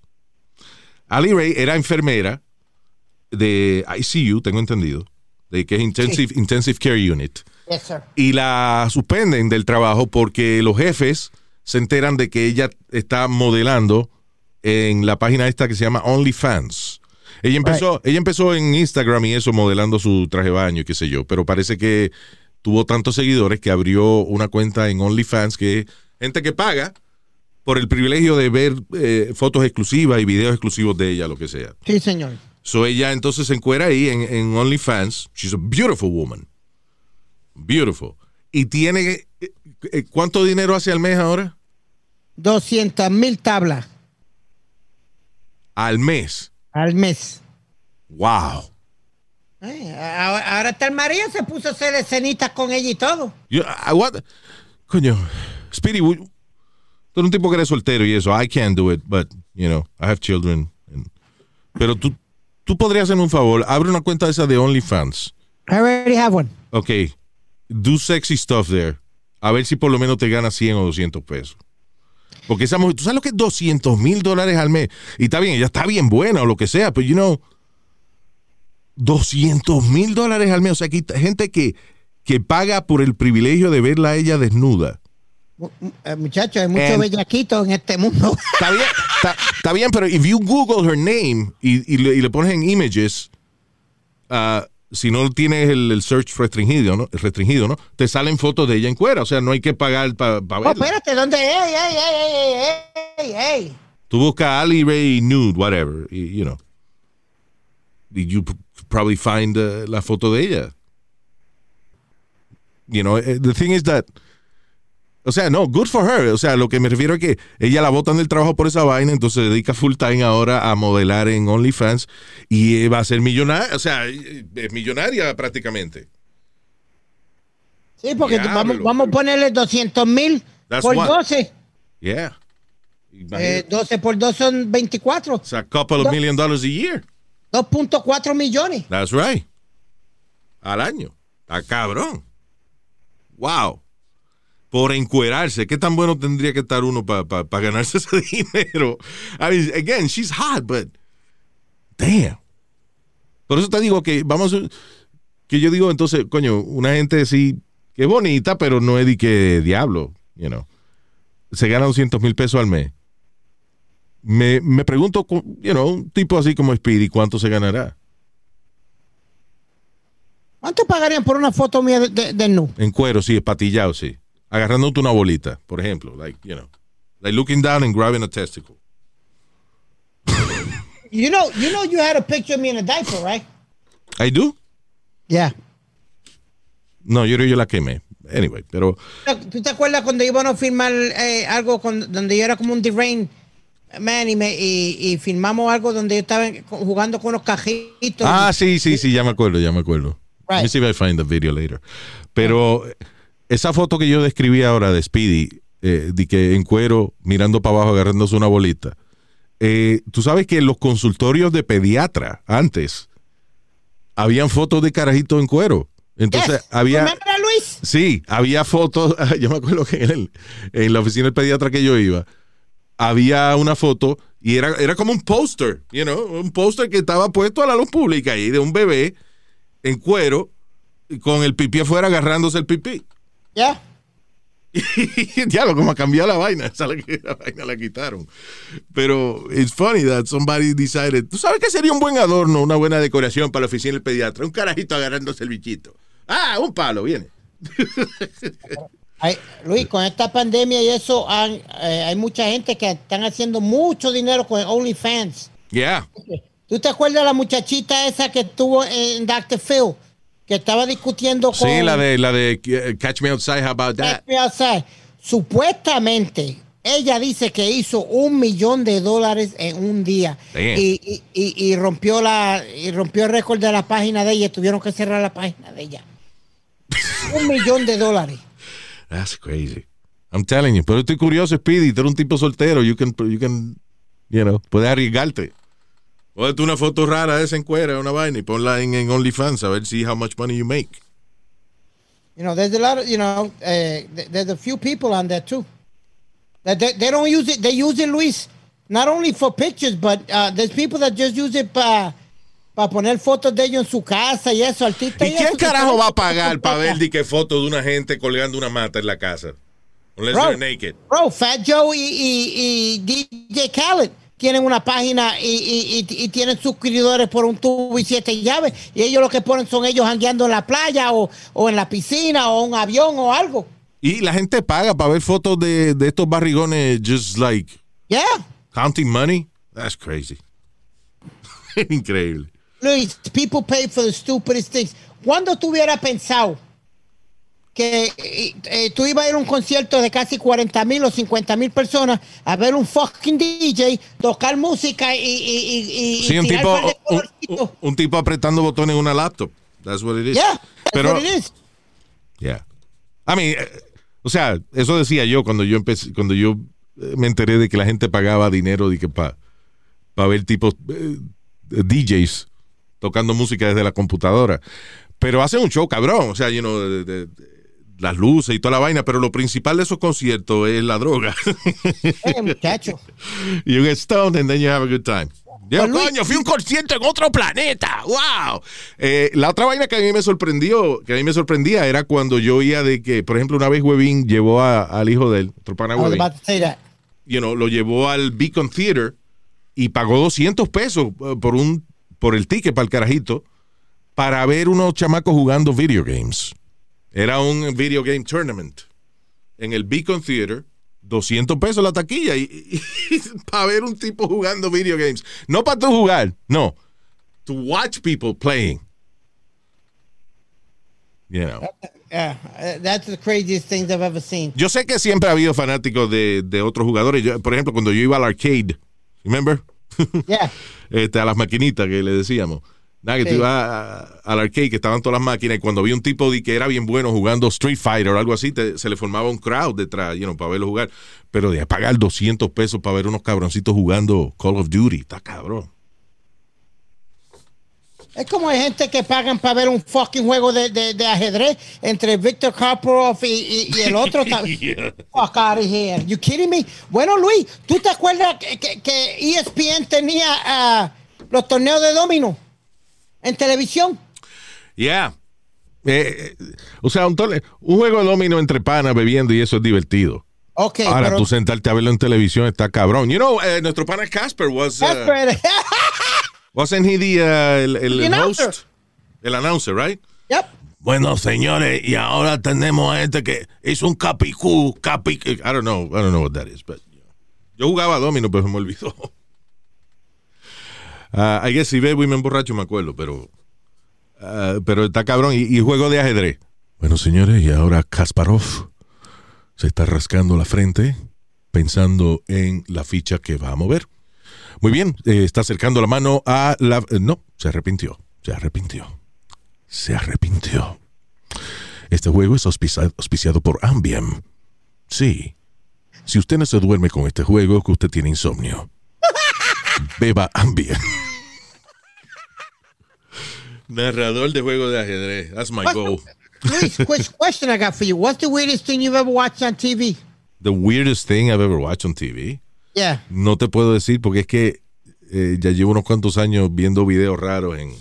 Ali Ray era enfermera de ICU, tengo entendido, de que es Intensive, Intensive Care Unit. Yes, sir. Y la suspenden del trabajo porque los jefes se enteran de que ella está modelando en la página esta que se llama OnlyFans. Ella empezó, ella empezó en Instagram y eso modelando su traje de baño y qué sé yo, pero parece que tuvo tantos seguidores que abrió una cuenta en OnlyFans que es gente que paga por el privilegio de ver eh, fotos exclusivas y videos exclusivos de ella, lo que sea. Sí, señor. So ella entonces se encuera ahí en, en OnlyFans. She's a beautiful woman. Beautiful. Y tiene. eh, eh, ¿Cuánto dinero hace al mes ahora? 200 mil tablas Al mes. al mes. Wow. Eh, ahora, ahora está el marido, se puso a hacer escenitas con ella y todo. Yo, I- what- Coño. Speedy, tú eres un tipo que eres soltero y eso. I can't do it, but, you know, I have children. and- pero tú, tú podrías hacerme un favor. Abre una cuenta esa de OnlyFans. I already have one. Ok. Do sexy stuff there. A ver si por lo menos te ganas 100 o 200 pesos. Porque esa mujer, ¿tú sabes lo que es 200 mil dólares al mes? Y está bien, ella está bien buena o lo que sea, pero, you know, 200 mil dólares al mes. O sea, hay gente que, que paga por el privilegio de verla a ella desnuda. Eh, muchachos, hay muchos bellaquitos en este mundo. [LAUGHS] Está bien, está, está bien, pero if you Google her name y, y le, y le pones en images, ah, si no tienes el, el search restringido, ¿no? Restringido, ¿no? Te salen fotos de ella en cuera, o sea, no hay que pagar para Oh, verla. espérate, ¿dónde? ¡Ey, ey, ey, ey! Tú buscas Ali Ray nude, whatever, you know. Y you probably find uh, la foto de ella. You know, eh, the thing is that, o sea, no, good for her. O sea, lo que me refiero es que ella la botan del trabajo por esa vaina, entonces se dedica full time ahora a modelar en OnlyFans y eh, va a ser millonaria, o sea, eh, es millonaria prácticamente. Sí, porque vamos, vamos a ponerle 200 mil por what- 12. Yeah. Eh, 12 por 2 son 24. It's a couple of million dollars a year. 2.4 millones. That's right. Al año. A cabrón. Wow. Por encuerarse. ¿Qué tan bueno tendría que estar uno para ganarse [LAUGHS] ese dinero? I mean, again, she's hot, but damn. Por eso te digo que vamos, que yo digo entonces, coño, una gente sí, que es bonita, pero no es de que diablo, you know. Se gana 200 mil pesos al mes. Me, me pregunto, you know, un tipo así como Speedy, ¿cuánto se ganará? ¿Cuánto pagarían por una foto mía de, de, de nu? En cuero, sí, espatillado, sí. Agarrándote una bolita, por ejemplo. Like, you know. Like looking down and grabbing a testicle. You know, you know you had a picture of me in a diaper, right? I do? Yeah. No, yo creo que yo la quemé. Anyway, pero ¿Tú te acuerdas cuando íbamos a filmar eh, algo con- donde yo era como un D-Rain man y, me, y, y filmamos algo donde yo estaba jugando con unos cajitos? Ah, sí, sí, sí, ya me acuerdo, ya me acuerdo. Let me see if I find the video later. Pero esa foto que yo describí ahora de Speedy, eh, de que en cuero, mirando para abajo, agarrándose una bolita. Eh, Tú sabes que en los consultorios de pediatra, antes, habían fotos de carajitos en cuero. Entonces, Yes. había... Luis? Sí, había fotos, [LAUGHS] yo me acuerdo que en, el- en la oficina del pediatra que yo iba, había una foto y era, era como un póster, you know, un póster que estaba puesto a la luz pública ahí de un bebé en cuero con el pipí afuera agarrándose el pipí. Yeah. [LAUGHS] ya lo como ha cambiado la vaina, [LAUGHS] esa la, la vaina la quitaron. Pero it's funny that somebody decided, ¿tú sabes que sería un buen adorno, una buena decoración para la oficina del pediatra? Un carajito agarrándose el bichito. Ah, un palo, viene. [LAUGHS] Luis, con esta pandemia y eso, eh, hay mucha gente que están haciendo mucho dinero con OnlyFans. Yeah. ¿Tú te acuerdas de la muchachita esa que estuvo en Dr. Phil? Que estaba discutiendo con... Sí, la de, la de eh, Catch Me Outside, How About That? Catch Me Outside. Supuestamente, ella dice que hizo un millón de dólares en un día y, y- y- y rompió la y rompió el récord de la página de ella. Tuvieron que cerrar la página de ella. [LAUGHS] un millón de dólares. That's crazy. I'm telling you. Pero estoy curioso, Speedy. Tú eres un tipo soltero. You can, you can, you know, puedes arriesgarte. Póngate una foto rara de esa en cuera, una vaina, y ponla en, en OnlyFans a ver si how much money you make. You know, there's a lot of, you know, uh, there's a few people on there too. That they, they don't use it, they use it, Luis, not only for pictures, but uh, there's people that just use it para poner fotos de ellos en su casa y eso, artistas. ¿Y quién carajo va a pagar para ver [LAUGHS] de qué foto de una gente colgando una mata en la casa? Unless Bro. they're naked. Bro, Fat Joe y, y, y DJ Khaled tienen una página y, y- y- y tienen suscriptores por un tubo y siete llaves. Y ellos lo que ponen son ellos jangueando en la playa o, o en la piscina o un avión o algo. Y la gente paga para ver fotos de, de estos barrigones just like Yeah. counting money. That's crazy. [LAUGHS] Increíble. Luis, people pay for the stupidest things. ¿Cuándo tú hubieras pensado que eh, eh, tú ibas a ir a un concierto de casi 40 mil o 50 mil personas a ver un fucking DJ tocar música y, y, y, y Sí, un tipo, par de un, colorcitos? un- un tipo apretando botones en una laptop. That's what it is. Yeah, that's Pero, what it is. yeah. I mean, eh, o sea, eso decía yo cuando yo empecé, cuando yo eh, me enteré de que la gente pagaba dinero de que para ver tipos eh, DJs tocando música desde la computadora. Pero hacen un show cabrón, o sea, you know, de- de- de- las luces y toda la vaina, pero lo principal de esos conciertos es la droga. [LAUGHS] Eh, muchacho. [LAUGHS] you get stoned and then you have a good time. Yo, coño, fui a un concierto en otro planeta. ¡Wow! Eh, la otra vaina que a mí me sorprendió, que a mí me sorprendía, era cuando yo oía de que, por ejemplo, una vez Webin llevó a- al hijo de él, otro pana I was Webin, that. you know, lo llevó al Beacon Theater y pagó 200 pesos eh, por un por el ticket para el carajito para ver unos chamacos jugando video games. Era un video game tournament en el Beacon Theater. 200 pesos la taquilla y, [LAUGHS] para ver un tipo jugando video games. No para tú jugar, no. To watch people playing. You know. Yeah, uh, that's the craziest things I've ever seen. Yo sé que siempre ha habido fanáticos de, de otros jugadores. Yo, por ejemplo, cuando yo iba al arcade, remember? [LAUGHS] Yeah. este, a las maquinitas que le decíamos. Nada, que tú ibas al arcade que estaban todas las máquinas y cuando vi un tipo de que era bien bueno jugando Street Fighter o algo así, te- se le formaba un crowd detrás, you know, para verlo jugar. Pero de pagar 200 pesos para ver unos cabroncitos jugando Call of Duty, está cabrón. Es como hay gente que pagan para ver un fucking juego de, de, de ajedrez entre Victor Karpov y, y- y el otro. [LAUGHS] ta- Fuck out of here. You kidding me? Bueno, Luis, ¿tú te acuerdas que, que- que ESPN tenía ah, los torneos de domino en televisión? Yeah. Eh, eh, o sea, un, un juego de domino entre panas bebiendo y eso es divertido. Ok, Ahora, pero- tú sentarte a verlo en televisión está cabrón. You know, eh, nuestro pana Casper was... uh, Casper, [LAUGHS] Wasn't he the, uh, el, el The announcer. host? El announcer, right? Yep. Bueno, señores, y ahora tenemos a este que hizo un capicú, capi... I don't know, I don't know what that is, but... Yo jugaba domino, pero me olvidó. Uh, [LAUGHS] I guess si bebo y me emborracho me acuerdo, pero... uh, pero está cabrón. Y, y juego de ajedrez. Bueno, señores, y ahora Kasparov se está rascando la frente pensando en la ficha que va a mover. Muy bien, eh, está acercando la mano a la... eh, no, se arrepintió, se arrepintió. Se arrepintió. Este juego es auspicia- auspiciado por Ambien. Sí, Si usted no se duerme con este juego, que usted tiene insomnio. Beba Ambien. [LAUGHS] Narrador de juego de ajedrez. That's my goal. Luis, quick question I got for you. What's the weirdest thing you've ever watched on TV? The weirdest thing I've ever watched on TV. Yeah. No te puedo decir porque es que eh, ya llevo unos cuantos años viendo videos raros en,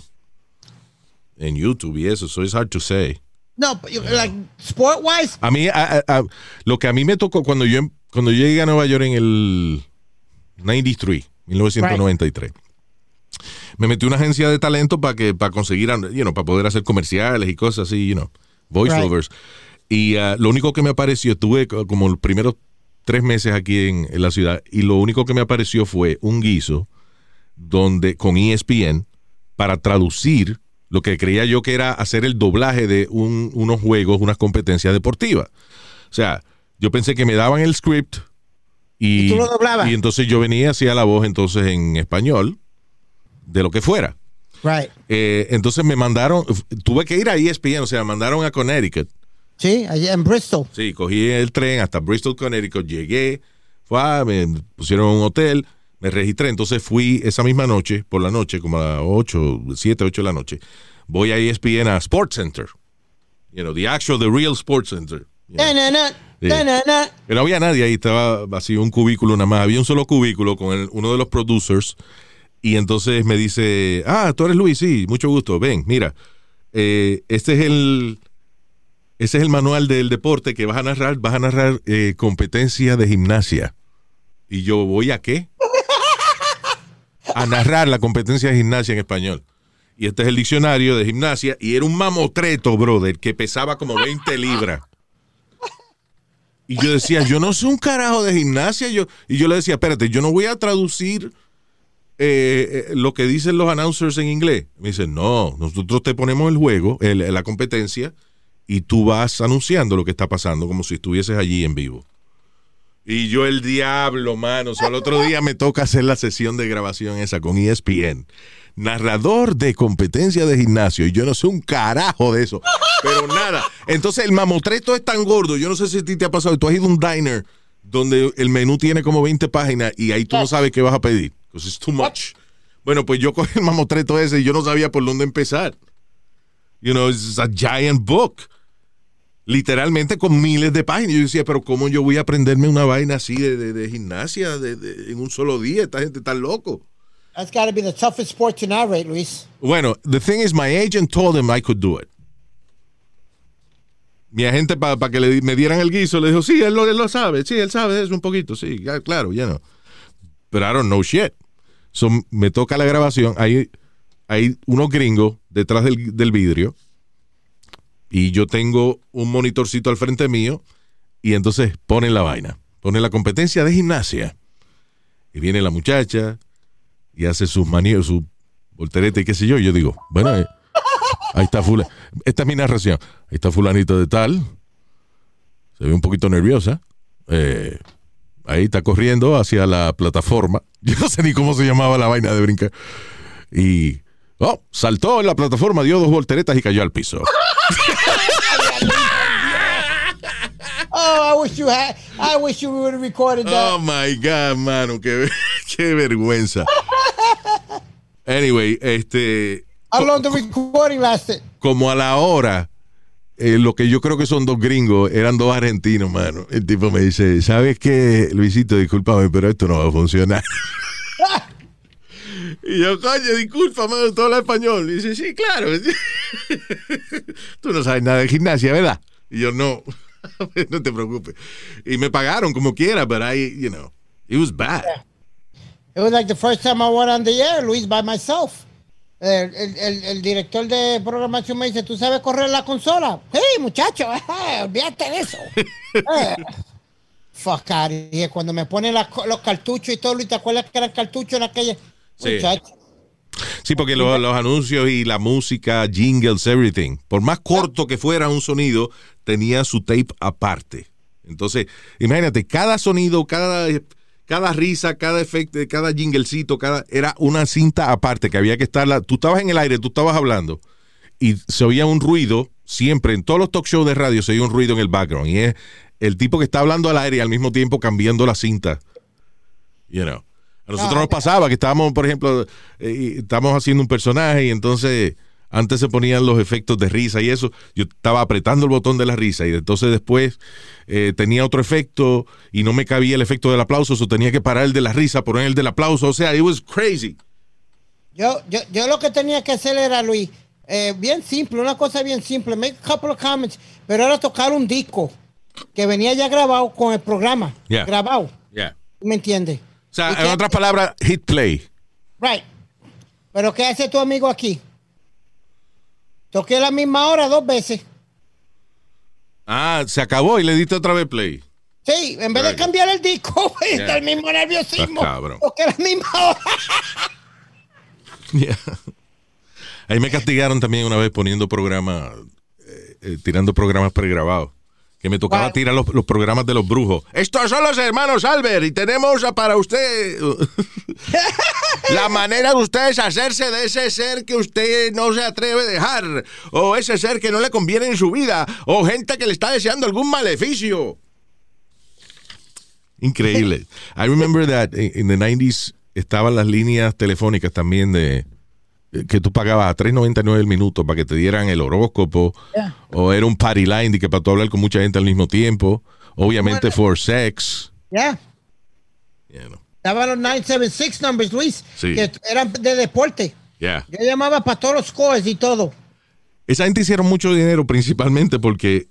en YouTube y eso, so it's hard to say. No, but you, like sport wise. A mí, a- a- a- lo que a mí me tocó cuando yo, cuando yo llegué a Nueva York en el 93, 1993, me metí a una agencia de talento para que para conseguir, you know, para poder hacer comerciales y cosas así, you know, voiceovers. Y ah, lo único que me apareció, estuve co- como los primeros tres meses aquí en, en la ciudad, y lo único que me apareció fue un guiso donde con ESPN para traducir lo que creía yo que era hacer el doblaje de un- unos juegos, unas competencias deportivas. O sea, yo pensé que me daban el script y, Y tú lo doblabas. y entonces yo venía hacía la voz entonces en español de lo que fuera. Right. Eh, entonces me mandaron, tuve que ir a ESPN, o sea, me mandaron a Connecticut. Sí, allá en Bristol. Sí, cogí el tren hasta Bristol, Connecticut, llegué, fue, me pusieron un hotel, me registré, entonces fui esa misma noche, por la noche, como a las 8, 7, 8 de la noche, voy a ESPN a Sports Center. You know, the actual, the real Sports Center. Na, na, na. Pero no había nadie ahí, estaba vacío un cubículo nada más. Había un solo cubículo con el- uno de los producers. Y entonces me dice, ah, tú eres Luis, sí, mucho gusto. Ven, mira, eh, este es el, ese es el manual del deporte que vas a narrar. Vas a narrar eh, competencia de gimnasia. Y yo, ¿voy a qué? A narrar la competencia de gimnasia en español. Y este es el diccionario de gimnasia. Y era un mamotreto, brother, que pesaba como 20 libras. Y yo decía, yo no sé un carajo de gimnasia. Yo, y yo le decía, espérate, yo no voy a traducir eh, eh, lo que dicen los announcers en inglés. Me dice, no, nosotros te ponemos el juego, la competencia, y tú vas anunciando lo que está pasando como si estuvieses allí en vivo. Y yo el diablo, mano. O sea, el otro día me toca hacer la sesión de grabación esa con ESPN. Narrador de competencia de gimnasio. Y yo no sé un carajo de eso. Pero nada. Entonces el mamotreto es tan gordo. Yo no sé si a ti te ha pasado. Tú has ido a un diner donde el menú tiene como 20 páginas y ahí tú no sabes qué vas a pedir. Because it's too much. Bueno, pues yo cogí el mamotreto ese y yo no sabía por dónde empezar. You know, it's a giant book literalmente con miles de páginas. Yo decía, pero ¿cómo yo voy a aprenderme una vaina así de, de- de gimnasia de- en un solo día? Esta gente está loco. That's got to be the toughest sport to narrate, Luis. Bueno, the thing is, my agent told him I could do it. Mi agente, para que le, me dieran el guiso, le dijo, sí, él lo, él lo sabe, sí, él sabe eso un poquito, sí, ya, claro, ya no. Pero I don't know shit. So, me toca la grabación, hay, hay unos gringos detrás del, del vidrio y yo tengo un monitorcito al frente mío y entonces ponen la vaina, ponen la competencia de gimnasia. Y viene la muchacha y hace sus maniobras, su voltereta y qué sé yo. Y yo digo, bueno, eh, ahí está fulano. Esta es mi narración. Ahí está fulanito de tal. Se ve un poquito nerviosa. Eh, ahí está corriendo hacia la plataforma. [LAUGHS] Yo no sé ni cómo se llamaba la vaina de brincar. Y, oh, saltó en la plataforma, dio dos volteretas y cayó al piso. [LAUGHS] Oh, I wish you had. I wish you would have recorded that. Oh my God, mano, qué, [LAUGHS] qué vergüenza. Anyway, este, How long the recording lasted? como a la hora, eh, lo que yo creo que son dos gringos, eran dos argentinos, mano. El tipo me dice, ¿sabes qué, Luisito? Discúlpame, pero esto no va a funcionar. [LAUGHS] y yo, coño, disculpa, mano, todo habla español. Y dice, sí, claro. [LAUGHS] Tú no sabes nada de gimnasia, ¿verdad? Y yo, no, [LAUGHS] no te preocupes. Y me pagaron como quiera, but I, you know, it was bad. It was like the first time I went on the air, Luis, by myself. El, el, el, director de programación me dice, ¿tú sabes correr la consola? Hey, muchacho, [LAUGHS] olvídate de eso. Eh, Fuck out. Cuando me ponen los cartuchos y todo, ¿te acuerdas que eran cartuchos en aquella? Sí. Sí, porque lo- los anuncios y la música, jingles, everything, por más corto que fuera un sonido, tenía su tape aparte. Entonces, imagínate, cada sonido, cada, cada risa, cada efecto, cada jinglecito, cada, era una cinta aparte que había que estarla. Tú estabas en el aire, tú estabas hablando y se oía un ruido, siempre en todos los talk shows de radio se oía un ruido en el background y es el tipo que está hablando al aire y al mismo tiempo cambiando la cinta. You know. A nosotros nos pasaba que estábamos, por ejemplo, eh, estábamos haciendo un personaje y entonces antes se ponían los efectos de risa y eso. Yo estaba apretando el botón de la risa y entonces después eh, tenía otro efecto y no me cabía el efecto del aplauso, o tenía que parar el de la risa, poner el del aplauso. O sea, it was crazy. Yo, yo, yo lo que tenía que hacer era, Luis, eh, bien simple, una cosa bien simple, make a couple of comments, pero era tocar un disco que venía ya grabado con el programa. Yeah. Grabado. Yeah. ¿Me entiendes? O sea, ¿Y en otras palabras, hit play. Right. Pero ¿qué hace tu amigo aquí? Toqué la misma hora dos veces. Ah, se acabó y le diste otra vez play. Sí, en vez de cambiar el disco, [LAUGHS] Yeah. el mismo nerviosismo. Estás cabrón. Toqué la misma [LAUGHS] hora. Yeah. Ahí me castigaron también una vez poniendo programas, eh, eh, tirando programas pregrabados. Que me tocaba tirar los, los programas de los brujos. Estos son los hermanos Albert y tenemos para usted [LAUGHS] la manera de ustedes hacerse de ese ser que usted no se atreve a dejar. O ese ser que no le conviene en su vida. O gente que le está deseando algún maleficio. Increíble. [LAUGHS] I remember that in the 90s estaban las líneas telefónicas también de que tú pagabas a 3.99 el minuto para que te dieran el horóscopo Yeah. o era un party line de que para tú hablar con mucha gente al mismo tiempo. Obviamente for sex. Ya. You know. Estaban los 976 numbers, Luis, Sí. que eran de deporte. Yeah. Yo llamaba para todos los scores y todo. Esa gente hicieron mucho dinero principalmente porque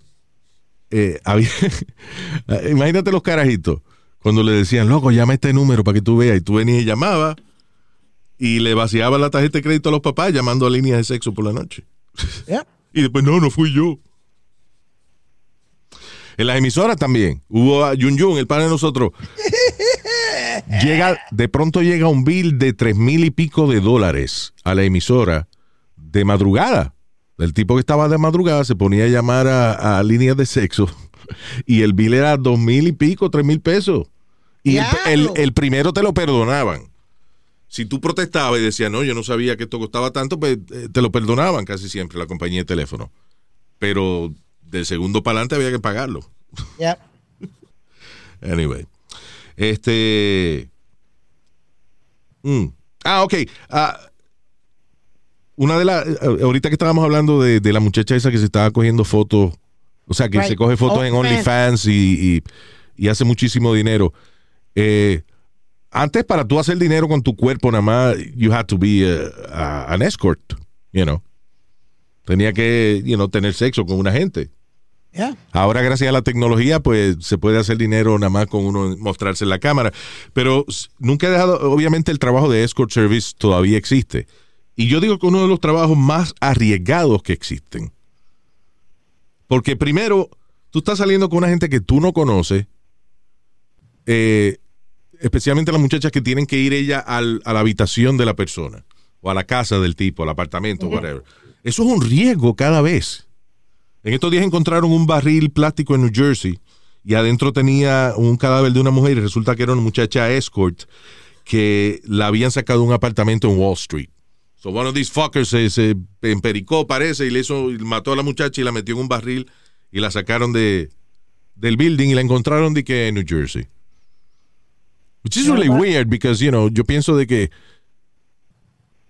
eh, [LAUGHS] había, imagínate los carajitos cuando le decían, loco, llama este número para que tú veas y tú venías y llamabas y le vaciabas la tarjeta de crédito a los papás llamando a líneas de sexo por la noche. Yeah. [LAUGHS] Y después, no, no fui yo. En las emisoras también. Hubo a Yun Yun, el padre de nosotros. [LAUGHS] llega, de pronto llega un bill de tres mil y pico de dólares a la emisora de madrugada. El tipo que estaba de madrugada se ponía a llamar a, a líneas de sexo y el bill era dos mil y pico, tres mil pesos. Y el, el primero te lo perdonaban. Si tú protestabas y decías, no, yo no sabía que esto costaba tanto, pues eh, te lo perdonaban casi siempre la compañía de teléfono. Pero del segundo para adelante había que pagarlo. Yeah. [LAUGHS] Anyway. Este. mm. Ah, ok. Ah, una de las. Ahorita que estábamos hablando de, de la muchacha esa que se estaba cogiendo fotos. O sea, que Right. se coge fotos en OnlyFans. OnlyFans y, y- y hace muchísimo dinero. Eh, antes, para tú hacer dinero con tu cuerpo, nada más, you had to be a- an escort, you know. Tenía que, you know, tener sexo con una gente. Yeah. Ahora, gracias a la tecnología, pues se puede hacer dinero nada más con uno mostrarse en la cámara. Pero nunca he dejado, obviamente el trabajo de escort service todavía existe. Y yo digo que uno de los trabajos más arriesgados que existen. Porque primero, tú estás saliendo con una gente que tú no conoces, eh, especialmente las muchachas que tienen que ir ella al- a la habitación de la persona, o a la casa del tipo, al apartamento, whatever. Eso es un riesgo cada vez. En estos días encontraron un barril plástico en New Jersey y adentro tenía un cadáver de una mujer y resulta que era una muchacha escort que la habían sacado de un apartamento en Wall Street. So one of these fuckers se, se empericó, parece, y le hizo, y mató a la muchacha y la metió en un barril y la sacaron de, del building y la encontraron de que en New Jersey. Which is really weird because, you know, yo pienso de que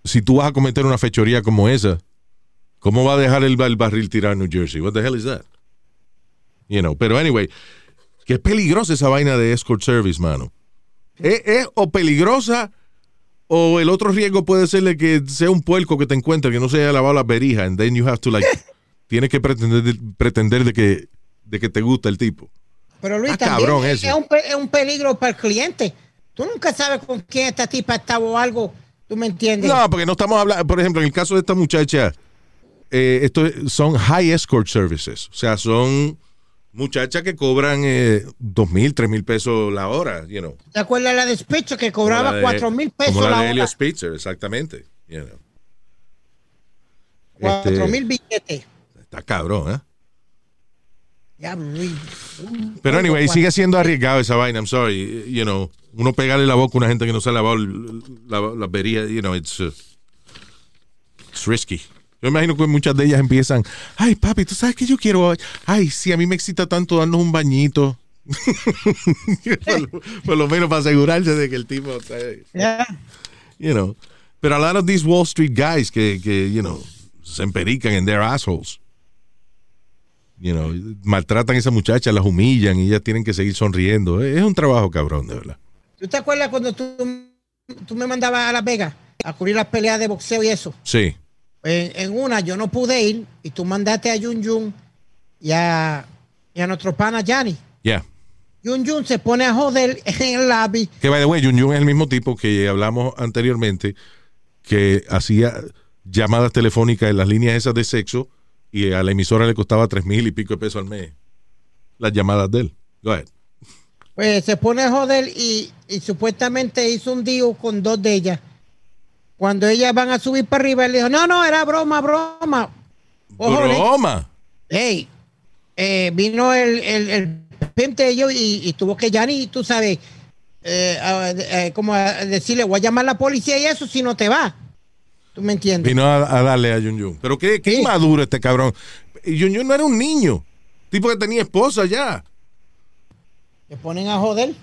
si tú vas a cometer una fechoría como esa, ¿cómo va a dejar el, el barril tirado en New Jersey? What the hell is that? You know, pero anyway, qué peligrosa esa vaina de escort service, mano. ¿Es, es o peligrosa o el otro riesgo puede ser de que sea un puerco que te encuentre que no se haya lavado las berijas and then you have to like [LAUGHS] tienes que pretender pretender de que de que te gusta el tipo. Pero Luis, Ah, también cabrón es, un, es un peligro para el cliente. Tú nunca sabes con quién esta tipa está o algo. ¿Tú me entiendes? No, porque no estamos hablando, por ejemplo, en el caso de esta muchacha, eh, esto son high escort services. O sea, son muchachas que cobran eh, dos mil, tres mil pesos la hora, you know. ¿Te acuerdas la de Specho que cobraba cuatro mil pesos Como la, la de hora? Elliot Spitzer, exactamente. you know. Cuatro Este, mil billetes. Está cabrón, ¿eh? Pero anyway, sigue siendo arriesgado esa vaina, I'm sorry. You know, uno pegarle la boca a una gente que no se ha lavado la, la berija, you know, it's, uh, it's risky. Yo imagino que muchas de ellas empiezan, ay papi, tú sabes que yo quiero, ay, sí, a mí me excita tanto darnos un bañito. [LAUGHS] por, lo, por lo menos para asegurarse de que el tipo Yeah. you know. Pero a lot of these Wall Street guys que, que you know, se emperican en their assholes. You know, maltratan a esa muchacha, las humillan y ellas tienen que seguir sonriendo. Es un trabajo cabrón, de verdad. ¿Tú te acuerdas cuando tú, tú me mandabas a Las Vegas a cubrir las peleas de boxeo y eso? Sí. En, en una yo no pude ir y tú mandaste a Yun Yun y a, y a nuestro pana Yanni. Yeah. Yun Yun se pone a joder [LAUGHS] en el lobby. Que by the way, Jun Jun es el mismo tipo que hablamos anteriormente que hacía llamadas telefónicas en las líneas esas de sexo y a la emisora le costaba tres mil y pico de pesos al mes. Las llamadas de él. Go ahead. Pues se pone a joder y, y supuestamente hizo un deal con dos de ellas. Cuando ellas van a subir para arriba, él dijo, no, no, era broma, broma. Ojo, ¿eh? Broma. Hey, eh, vino el, el, el pimp de ellos y, y tuvo que Yanni, tú sabes, eh, eh, como a decirle, voy a llamar a la policía y eso si no te va. ¿Tú me entiendes? Vino a, a darle a Jun Jun. Pero qué, qué inmaduro este cabrón. Jun Jun no era un niño. Tipo que tenía esposa ya. Se ponen a joder.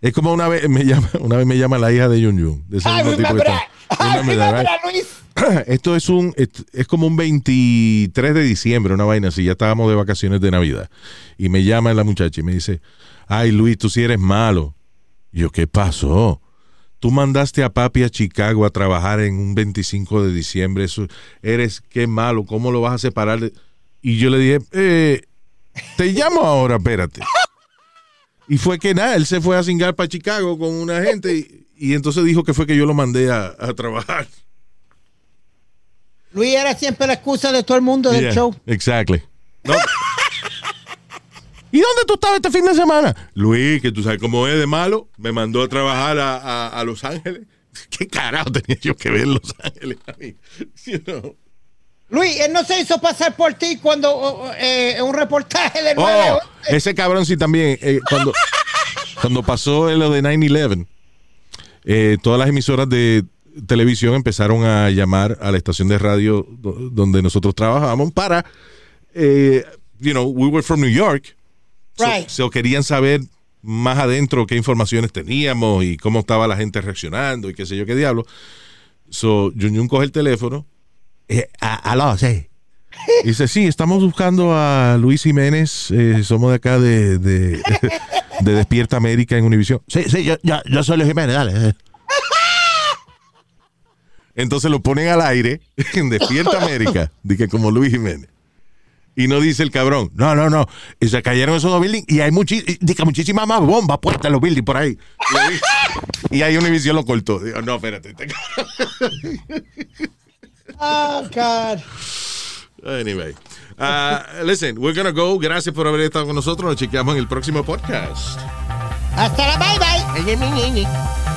Es como una vez me llama, una vez me llama la hija de Jun Jun. De ese mismo tipo que. [LAUGHS] [CLEARS THROAT] Esto es un es, es como un 23 de diciembre, una vaina así, ya estábamos de vacaciones de Navidad. Y me llama la muchacha y me dice, "Ay, Luis, tú sí eres malo." Y yo, "¿Qué pasó?" Tú mandaste a papi a Chicago a trabajar en un 25 de diciembre. Eso eres qué malo, ¿cómo lo vas a separar? de-?" Y yo le dije, eh, te llamo ahora, espérate. Y fue que nada, él se fue a cingar para Chicago con una gente y, y entonces dijo que fue que yo lo mandé a, a trabajar. Luis era siempre la excusa de todo el mundo del Yeah, show. Exactly. No. ¿Y dónde tú estabas este fin de semana? Luis, que tú sabes cómo es de malo, me mandó a trabajar a, a- a Los Ángeles. [LAUGHS] ¿Qué carajo tenía yo que ver en Los Ángeles? a mí? [LAUGHS] You know. Luis, él no se hizo pasar por ti cuando oh, oh, eh, un reportaje de Oh, 9 ese cabrón sí también. eh, cuando, [LAUGHS] cuando pasó lo de 9-11, eh, todas las emisoras de televisión empezaron a llamar a la estación de radio do- donde nosotros trabajábamos para, eh, you know, we were from New York. So- Right. so querían saber más adentro qué informaciones teníamos y cómo estaba la gente reaccionando y qué sé yo qué diablo. So, Jun Jun coge el teléfono. Eh, aló, sí. Dice, sí, estamos buscando a Luis Jiménez. eh, somos de acá de, de, [LAUGHS] de Despierta América en Univisión. Sí, sí, yo, yo, yo soy Luis Jiménez, dale. Entonces lo ponen al aire en Despierta [LAUGHS] América, dije como Luis Jiménez. Y no dice el cabrón, no, no, no. Y se cayeron esos dos buildings y hay muchísimas más bombas puestas en los buildings por ahí. Y ahí Univision lo cortó. Digo, no, espérate. este cabrón". Oh, [LAUGHS] God. Anyway. Uh, listen, we're gonna go. Gracias por haber estado con nosotros. Nos chequeamos en el próximo podcast. Hasta la bye bye.